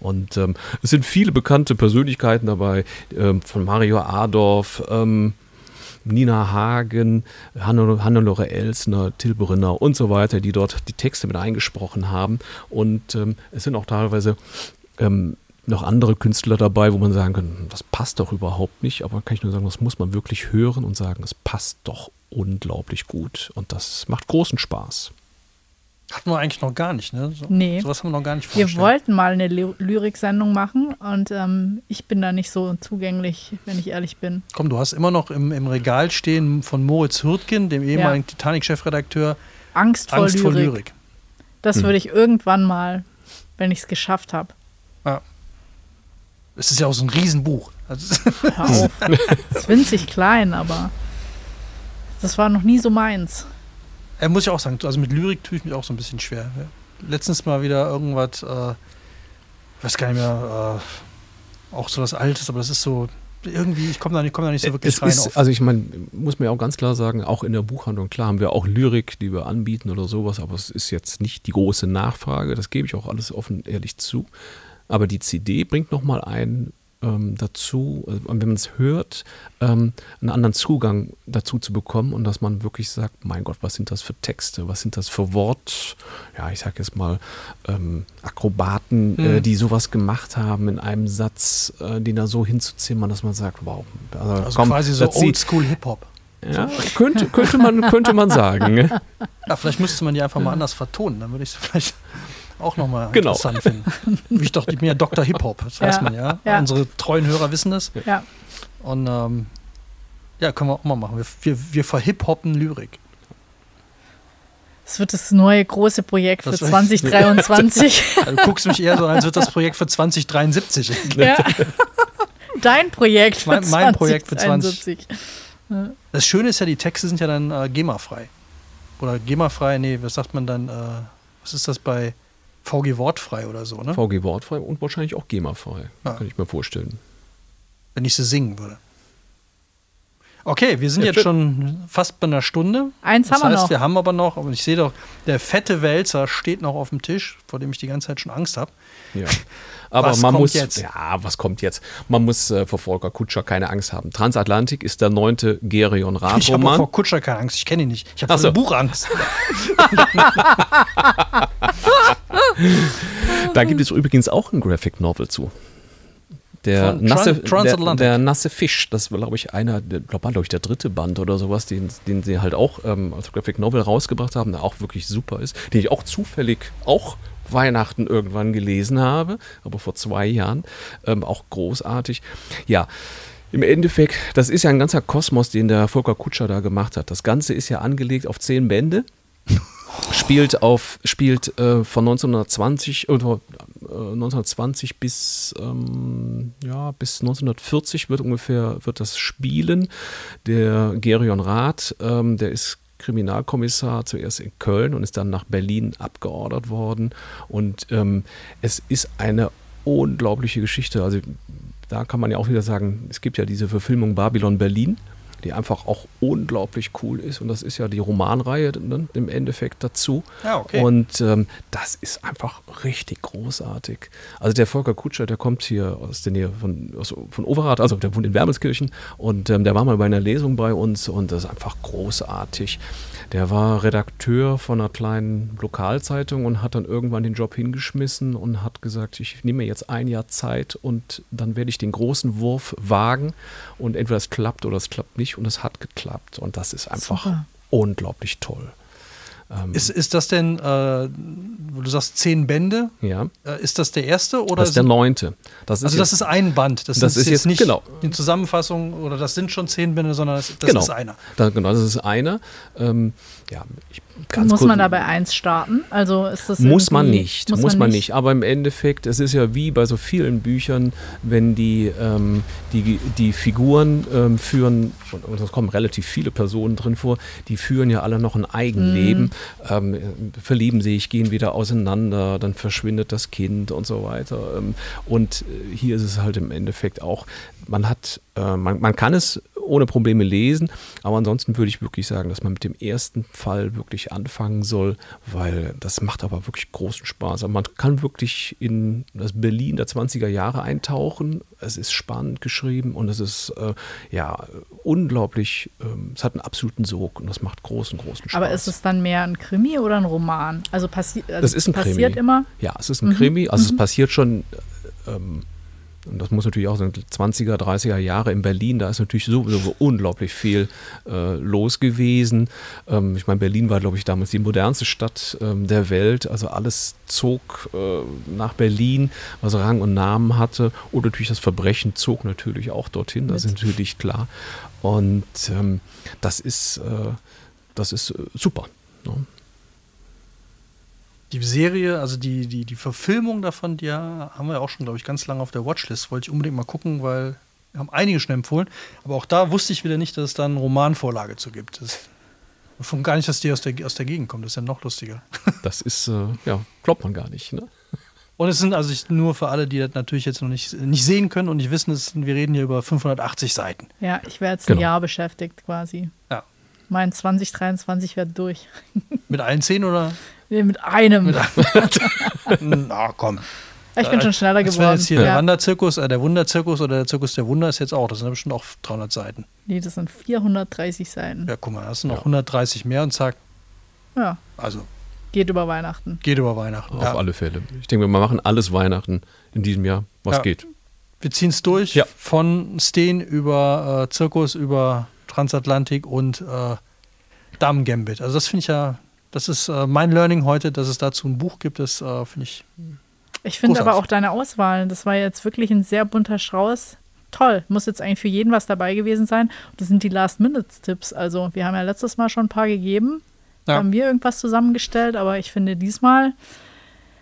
Und ähm, es sind viele bekannte Persönlichkeiten dabei, ähm, von Mario Adorf, ähm, Nina Hagen, Hannelore Elsner, Till Brinner und so weiter, die dort die Texte mit eingesprochen haben. Und ähm, es sind auch teilweise ähm, noch andere Künstler dabei, wo man sagen kann, das passt doch überhaupt nicht. Aber kann ich nur sagen, das muss man wirklich hören und sagen, es passt doch unglaublich gut. Und das macht großen Spaß. Hatten wir eigentlich noch gar nicht, ne? So, nee. Sowas haben wir noch gar nicht vorgestellt. Wir wollten mal eine Lyrik-Sendung machen und ähm, ich bin da nicht so zugänglich, wenn ich ehrlich bin. Komm, du hast immer noch im, im Regal stehen von Moritz Hürtgen, dem ehemaligen ja. Titanic-Chefredakteur, Angst vor Angst Lyrik. Vor Lyrik. Das hm. würde ich irgendwann mal, wenn ich es geschafft habe. Ja. Es ist ja auch so ein Riesenbuch. Hör auf. es <laughs> ist winzig klein, aber das war noch nie so meins. Er muss ich auch sagen, also mit Lyrik tue ich mich auch so ein bisschen schwer. Letztens mal wieder irgendwas, äh, weiß gar nicht mehr, äh, auch so was Altes, aber das ist so, irgendwie, ich komme da, nicht, komm da nicht so wirklich es rein. Ist, also ich meine, muss man ja auch ganz klar sagen, auch in der Buchhandlung, klar haben wir auch Lyrik, die wir anbieten oder sowas, aber es ist jetzt nicht die große Nachfrage, das gebe ich auch alles offen ehrlich zu. Aber die CD bringt nochmal einen ähm, dazu, also wenn man es hört, ähm, einen anderen Zugang dazu zu bekommen und dass man wirklich sagt, mein Gott, was sind das für Texte, was sind das für Wort, ja, ich sag jetzt mal, ähm, Akrobaten, mhm. äh, die sowas gemacht haben in einem Satz, äh, den da so hinzuzimmern, dass man sagt, wow. Also, also komm, quasi so Oldschool Hip-Hop. Ja, könnte, könnte, man, könnte man sagen. <laughs> Ja, vielleicht müsste man die einfach mal anders vertonen, dann würde ich es vielleicht auch nochmal genau. interessant finden. Wie ich doch mehr Dr. Hip-Hop, das ja. weiß man ja. ja. Unsere treuen Hörer wissen das. Ja. Und ähm, ja, können wir auch mal machen. Wir, wir, wir verhip-hoppen Lyrik. Das wird das neue große Projekt für 2023. <laughs> du guckst mich eher so an, als wird das Projekt für 2073. Ja. Dein Projekt für mein, mein Projekt für 20. Das Schöne ist ja, die Texte sind ja dann äh, GEMA-frei. Oder GEMA-frei, nee, was sagt man dann? Äh, was ist das bei VG Wortfrei oder so, ne? VG Wortfrei und wahrscheinlich auch GEMA-frei. Ja. Kann ich mir vorstellen. Wenn ich sie singen würde. Okay, wir sind ja, jetzt schon fast bei einer Stunde. Eins das haben heißt, wir noch. Wir haben aber noch, und ich sehe doch, der fette Wälzer steht noch auf dem Tisch, vor dem ich die ganze Zeit schon Angst habe. Ja. <laughs> Aber was man muss, jetzt? ja, was kommt jetzt? Man muss äh, vor Volker Kutscher keine Angst haben. Transatlantik ist der neunte Gerion <laughs> Rath-Roman. Ich habe vor Kutscher keine Angst, ich kenne ihn nicht. Ich habe so. Buchangst. <laughs> da gibt es übrigens auch ein Graphic Novel zu. Der nasse, der, der, nasse Fisch, das war, glaube ich, einer, glaube glaub ich, der dritte Band oder sowas, den, den sie halt auch ähm, als Graphic Novel rausgebracht haben, der auch wirklich super ist, den ich auch zufällig auch Weihnachten irgendwann gelesen habe, aber vor zwei Jahren, ähm, auch großartig. Ja, im Endeffekt, das ist ja ein ganzer Kosmos, den der Volker Kutscher da gemacht hat. Das Ganze ist ja angelegt auf zehn Bände spielt auf spielt äh, von 1920 oder 1920 bis ähm, ja bis 1940 wird ungefähr wird das spielen. Der Gerion Rath ähm, der ist Kriminalkommissar zuerst in Köln und ist dann nach Berlin abgeordert worden. Und ähm, es ist eine unglaubliche Geschichte. Also da kann man ja auch wieder sagen es gibt ja diese Verfilmung Babylon Berlin die einfach auch unglaublich cool ist. Und das ist ja die Romanreihe ne, im Endeffekt dazu. Ja, okay. Und ähm, das ist einfach richtig großartig. Also der Volker Kutscher, der kommt hier aus der Nähe von, aus, von Overath, also der wohnt in Wermelskirchen und ähm, der war mal bei einer Lesung bei uns und das ist einfach großartig. Der war Redakteur von einer kleinen Lokalzeitung und hat dann irgendwann den Job hingeschmissen und hat gesagt, ich nehme mir jetzt ein Jahr Zeit und dann werde ich den großen Wurf wagen und entweder es klappt oder es klappt nicht und es hat geklappt und das ist einfach Super. unglaublich toll. Ähm, ist, ist das denn, äh, du sagst zehn Bände? Ja. Äh, ist das der erste oder? Das ist der neunte. Das ist also das ist ein Band. Das, das ist jetzt, jetzt nicht genau. die Zusammenfassung oder das sind schon zehn Bände, sondern das, das genau. ist einer. Da, genau, das ist einer. Ähm, ja, ich Ganz muss kurz- man dabei eins starten? Also ist das Muss man nicht, muss, man nicht. Aber im Endeffekt, es ist ja wie bei so vielen Büchern, wenn die, ähm, die, die Figuren ähm, führen, und, es kommen relativ viele Personen drin vor, die führen ja alle noch ein Eigenleben, ähm, verlieben sich, gehen wieder auseinander, dann verschwindet das Kind und so weiter. Ähm, und äh, hier ist es halt im Endeffekt auch, man hat, äh, man, man kann es ohne Probleme lesen, aber ansonsten würde ich wirklich sagen, dass man mit dem ersten Fall wirklich anfangen soll, weil das macht aber wirklich großen Spaß. Aber man kann wirklich in das Berlin der 20er Jahre eintauchen. Es ist spannend geschrieben und es ist äh, ja unglaublich, ähm, es hat einen absoluten Sog und das macht großen, großen Spaß. Aber ist es dann mehr ein Krimi oder ein Roman? Also, passi also Das ist ein passiert Krimi. immer. Ja, es ist ein Krimi. Also es passiert schon, äh, ähm, und das muss natürlich auch sein, 20er, 30er Jahre in Berlin, da ist natürlich sowieso unglaublich viel äh, los gewesen. Ähm, ich meine, Berlin war, glaube ich, damals die modernste Stadt ähm, der Welt. Also alles zog äh, nach Berlin, was Rang und Namen hatte. Und natürlich das Verbrechen zog natürlich auch dorthin, das ist natürlich klar. Und ähm, das ist, äh, das ist äh, super. Ne? Die Serie, also die, die, die Verfilmung davon, die ja, haben wir auch schon, glaube ich, ganz lange auf der Watchlist. Wollte ich unbedingt mal gucken, weil wir haben einige schon empfohlen. Aber auch da wusste ich wieder nicht, dass es da eine Romanvorlage zu gibt. Das, von gar nicht, dass die aus der, aus der Gegend kommt. Das ist ja noch lustiger. <laughs> Das ist, äh, ja, glaubt man gar nicht. Ne? Und es sind also ich, nur für alle, die das natürlich jetzt noch nicht, nicht sehen können und nicht wissen, es sind, wir reden hier über 580 Seiten. Ja, ich wäre jetzt ein Genau. Jahr beschäftigt quasi. Ja. Mein 2023 wird durch. Mit allen zehn oder? Nee, mit einem. <laughs> Na komm. ich bin schon schneller Das wäre geworden. jetzt hier der ja. Wanderzirkus, äh, der Wunderzirkus oder der Zirkus der Wunder ist jetzt auch. Das sind ja bestimmt auch 300 Seiten. Nee, das sind 430 Seiten. Ja, guck mal, da hast du noch Ja. 130 mehr und zack. Ja, Also geht über Weihnachten. geht über Weihnachten. Auf Ja. alle Fälle. Ich denke, wir machen alles Weihnachten in diesem Jahr, was Ja. geht. Wir ziehen es durch Ja. von Steen über äh, Zirkus, über Transatlantik und äh, Damen Gambit. Also das finde ich ja, das ist äh, mein Learning heute, dass es dazu ein Buch gibt. Das äh, finde ich. Ich finde aber auch deine Auswahl, das war jetzt wirklich ein sehr bunter Strauß. Toll, muss jetzt eigentlich für jeden was dabei gewesen sein. Das sind die Last-Minutes-Tipps. Also, wir haben ja letztes Mal schon ein paar gegeben. Ja. Haben wir irgendwas zusammengestellt, aber ich finde diesmal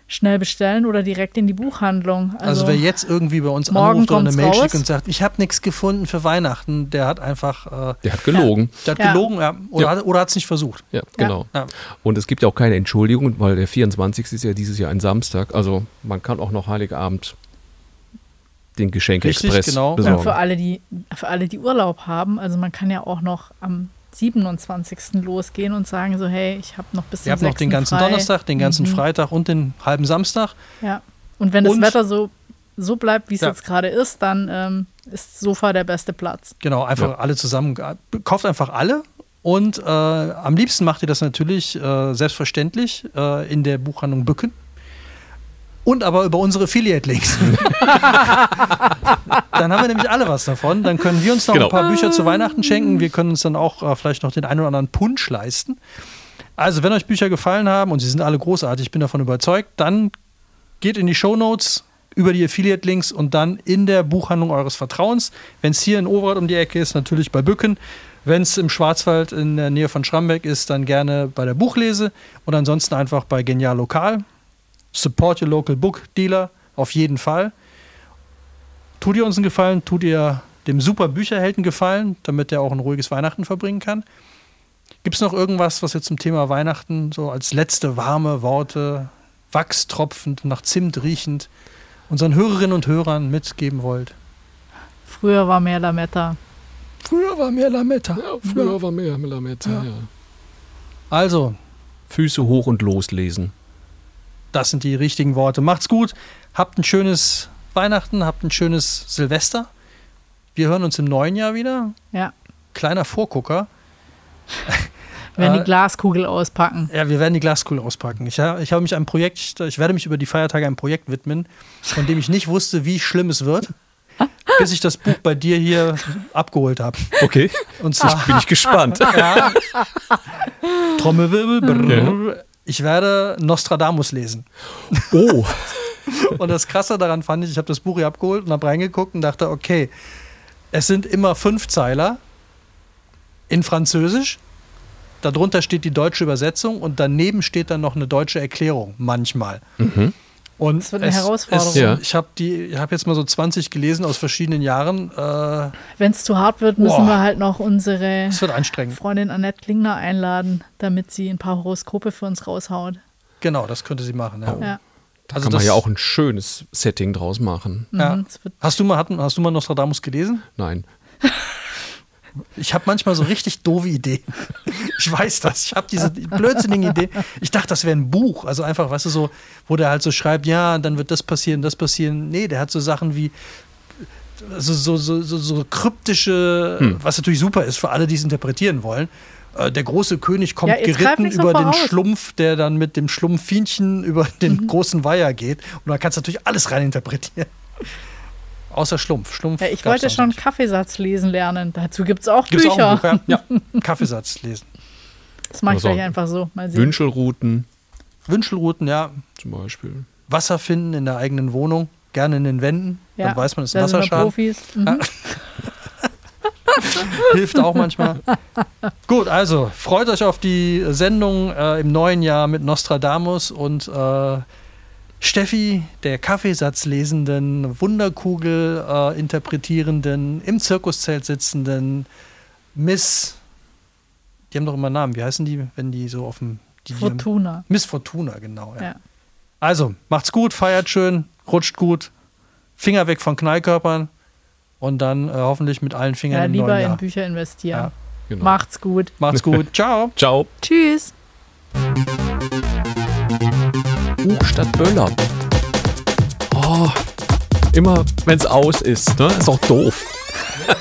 schnell bestellen oder direkt in die Buchhandlung. Also, Also, wer jetzt irgendwie bei uns morgen anruft oder eine Mail schickt und sagt, ich habe nichts gefunden für Weihnachten, der hat einfach, äh, Der hat gelogen. der hat Ja. gelogen ja, oder Ja. hat oder hat es nicht versucht. Ja, genau. Ja. Und es gibt ja auch keine Entschuldigung, weil der 24. ist ja dieses Jahr ein Samstag. Also man kann auch noch Heiligabend den Geschenke-Express Richtig, genau. und besorgen. für alle, die, für alle, die Urlaub haben, also man kann ja auch noch am 27. losgehen und sagen so, hey, ich habe noch bis zum Ihr habt noch 6. den ganzen frei. Donnerstag, den ganzen Mhm. Freitag und den halben Samstag. Ja. Und wenn das Und- Wetter so, so bleibt, wie es Ja. jetzt gerade ist, dann ähm, ist Sofa der beste Platz. Genau, einfach Ja. alle zusammen. Kauft einfach alle. Und äh, am liebsten macht ihr das natürlich äh, selbstverständlich äh, in der Buchhandlung Bücken. Und aber über unsere Affiliate-Links. <laughs> dann haben wir nämlich alle was davon. Dann können wir uns noch Genau. ein paar Bücher zu Weihnachten schenken. Wir können uns dann auch äh, vielleicht noch den einen oder anderen Punsch leisten. Also, wenn euch Bücher gefallen haben und sie sind alle großartig, ich bin davon überzeugt, dann geht in die Shownotes über die Affiliate-Links und dann in der Buchhandlung eures Vertrauens. Wenn es hier in Overath um die Ecke ist, natürlich bei Bücken. Wenn es im Schwarzwald in der Nähe von Schrambeck ist, dann gerne bei der Buchlese und ansonsten einfach bei Genial Lokal. Support your local book dealer, auf jeden Fall. Tut ihr uns einen Gefallen, tut ihr dem super Bücherhelden Gefallen, damit er auch ein ruhiges Weihnachten verbringen kann. Gibt es noch irgendwas, was ihr zum Thema Weihnachten so als letzte warme Worte, wachstropfend, nach Zimt riechend, unseren Hörerinnen und Hörern mitgeben wollt? Früher war mehr Lametta. Früher war mehr Lametta. Ja, früher war mehr Lametta. Ja. Ja. Also, Füße hoch und loslesen. Das sind die richtigen Worte. Macht's gut, habt ein schönes Weihnachten, habt ein schönes Silvester. Wir hören uns im neuen Jahr wieder. Ja. Kleiner Vorgucker. Wir werden Äh, die Glaskugel auspacken. Ja, wir werden die Glaskugel auspacken. Ich, ich habe mich einem Projekt, ich werde mich über die Feiertage einem Projekt widmen, von dem ich nicht wusste, wie schlimm es wird, bis ich das Buch bei dir hier abgeholt habe. Okay, Und zwar bin ich gespannt. <laughs> ja, Trommelwirbel. Brrr, Ja. Ich werde Nostradamus lesen. Oh, <laughs> Und das Krasse daran fand ich, ich habe das Buch hier abgeholt und habe reingeguckt und dachte, okay, es sind immer fünf Zeiler in Französisch darunter steht die deutsche Übersetzung und daneben steht dann noch eine deutsche Erklärung, manchmal. Mhm. Und Das wird eine es- Herausforderung. Es, Ja. Ich habe hab jetzt mal so 20 gelesen aus verschiedenen Jahren. Äh, Wenn es zu hart wird, müssen Boah. wir halt noch unsere es wird anstrengend. Freundin Annette Klingner einladen, damit sie ein paar Horoskope für uns raushaut. Genau, das könnte sie machen. Ja. Ja. Da Also kann man das- ja auch ein schönes Setting draus machen. Ja. Mhm, wird Hast, du mal, hast du mal Nostradamus gelesen? Nein. <laughs> Ich habe manchmal so richtig doofe Ideen. <laughs> Ich weiß das. Ich habe diese blödsinnigen Ideen. Ich dachte, das wäre ein Buch. Also einfach, weißt du, so, wo der halt so schreibt, ja, dann wird das passieren, das passieren. Nee, der hat so Sachen wie also so, so, so, so kryptische, Hm. was natürlich super ist für alle, die es interpretieren wollen. Äh, Der große König kommt Ja, geritten so über den voraus. Schlumpf, der dann mit dem Schlumpfinchen über den Mhm. großen Weiher geht. Und da kannst du natürlich alles reininterpretieren. Außer Schlumpf. Schlumpf ja, ich wollte schon nicht. Kaffeesatz lesen lernen. Dazu gibt es auch Gibt's auch Bücher. ein Buch, ja. ja. <laughs> Kaffeesatz lesen. Das mache ich Also, gleich einfach so. Mal sehen. Wünschelrouten Wünschelrouten, ja. zum Beispiel. Wasser finden in der eigenen Wohnung, gerne in den Wänden. ja, Dann weiß man, es ist wir Wasserschaden. Profis. Mhm. <laughs> Hilft auch manchmal. Gut, also freut euch auf die Sendung äh, im neuen Jahr mit Nostradamus und äh, Steffi, der Kaffeesatzlesenden, Wunderkugel äh, interpretierenden, im Zirkuszelt sitzenden Miss. Die haben doch immer Namen. Wie heißen die, wenn die so auf dem. Die, die Fortuna. Miss Fortuna, genau. Ja. Ja. Also, macht's gut, feiert schön, rutscht gut, Finger weg von Knallkörpern und dann äh, hoffentlich mit allen Fingern Ja, im lieber neuen in Jahr. Bücher investieren. Ja. Genau. Macht's gut. Macht's gut. <laughs> Ciao. Ciao. Tschüss. Buch statt Böller. Oh, immer wenn es aus ist, ne? Ist auch doof.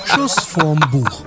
Schuss vorm Buch.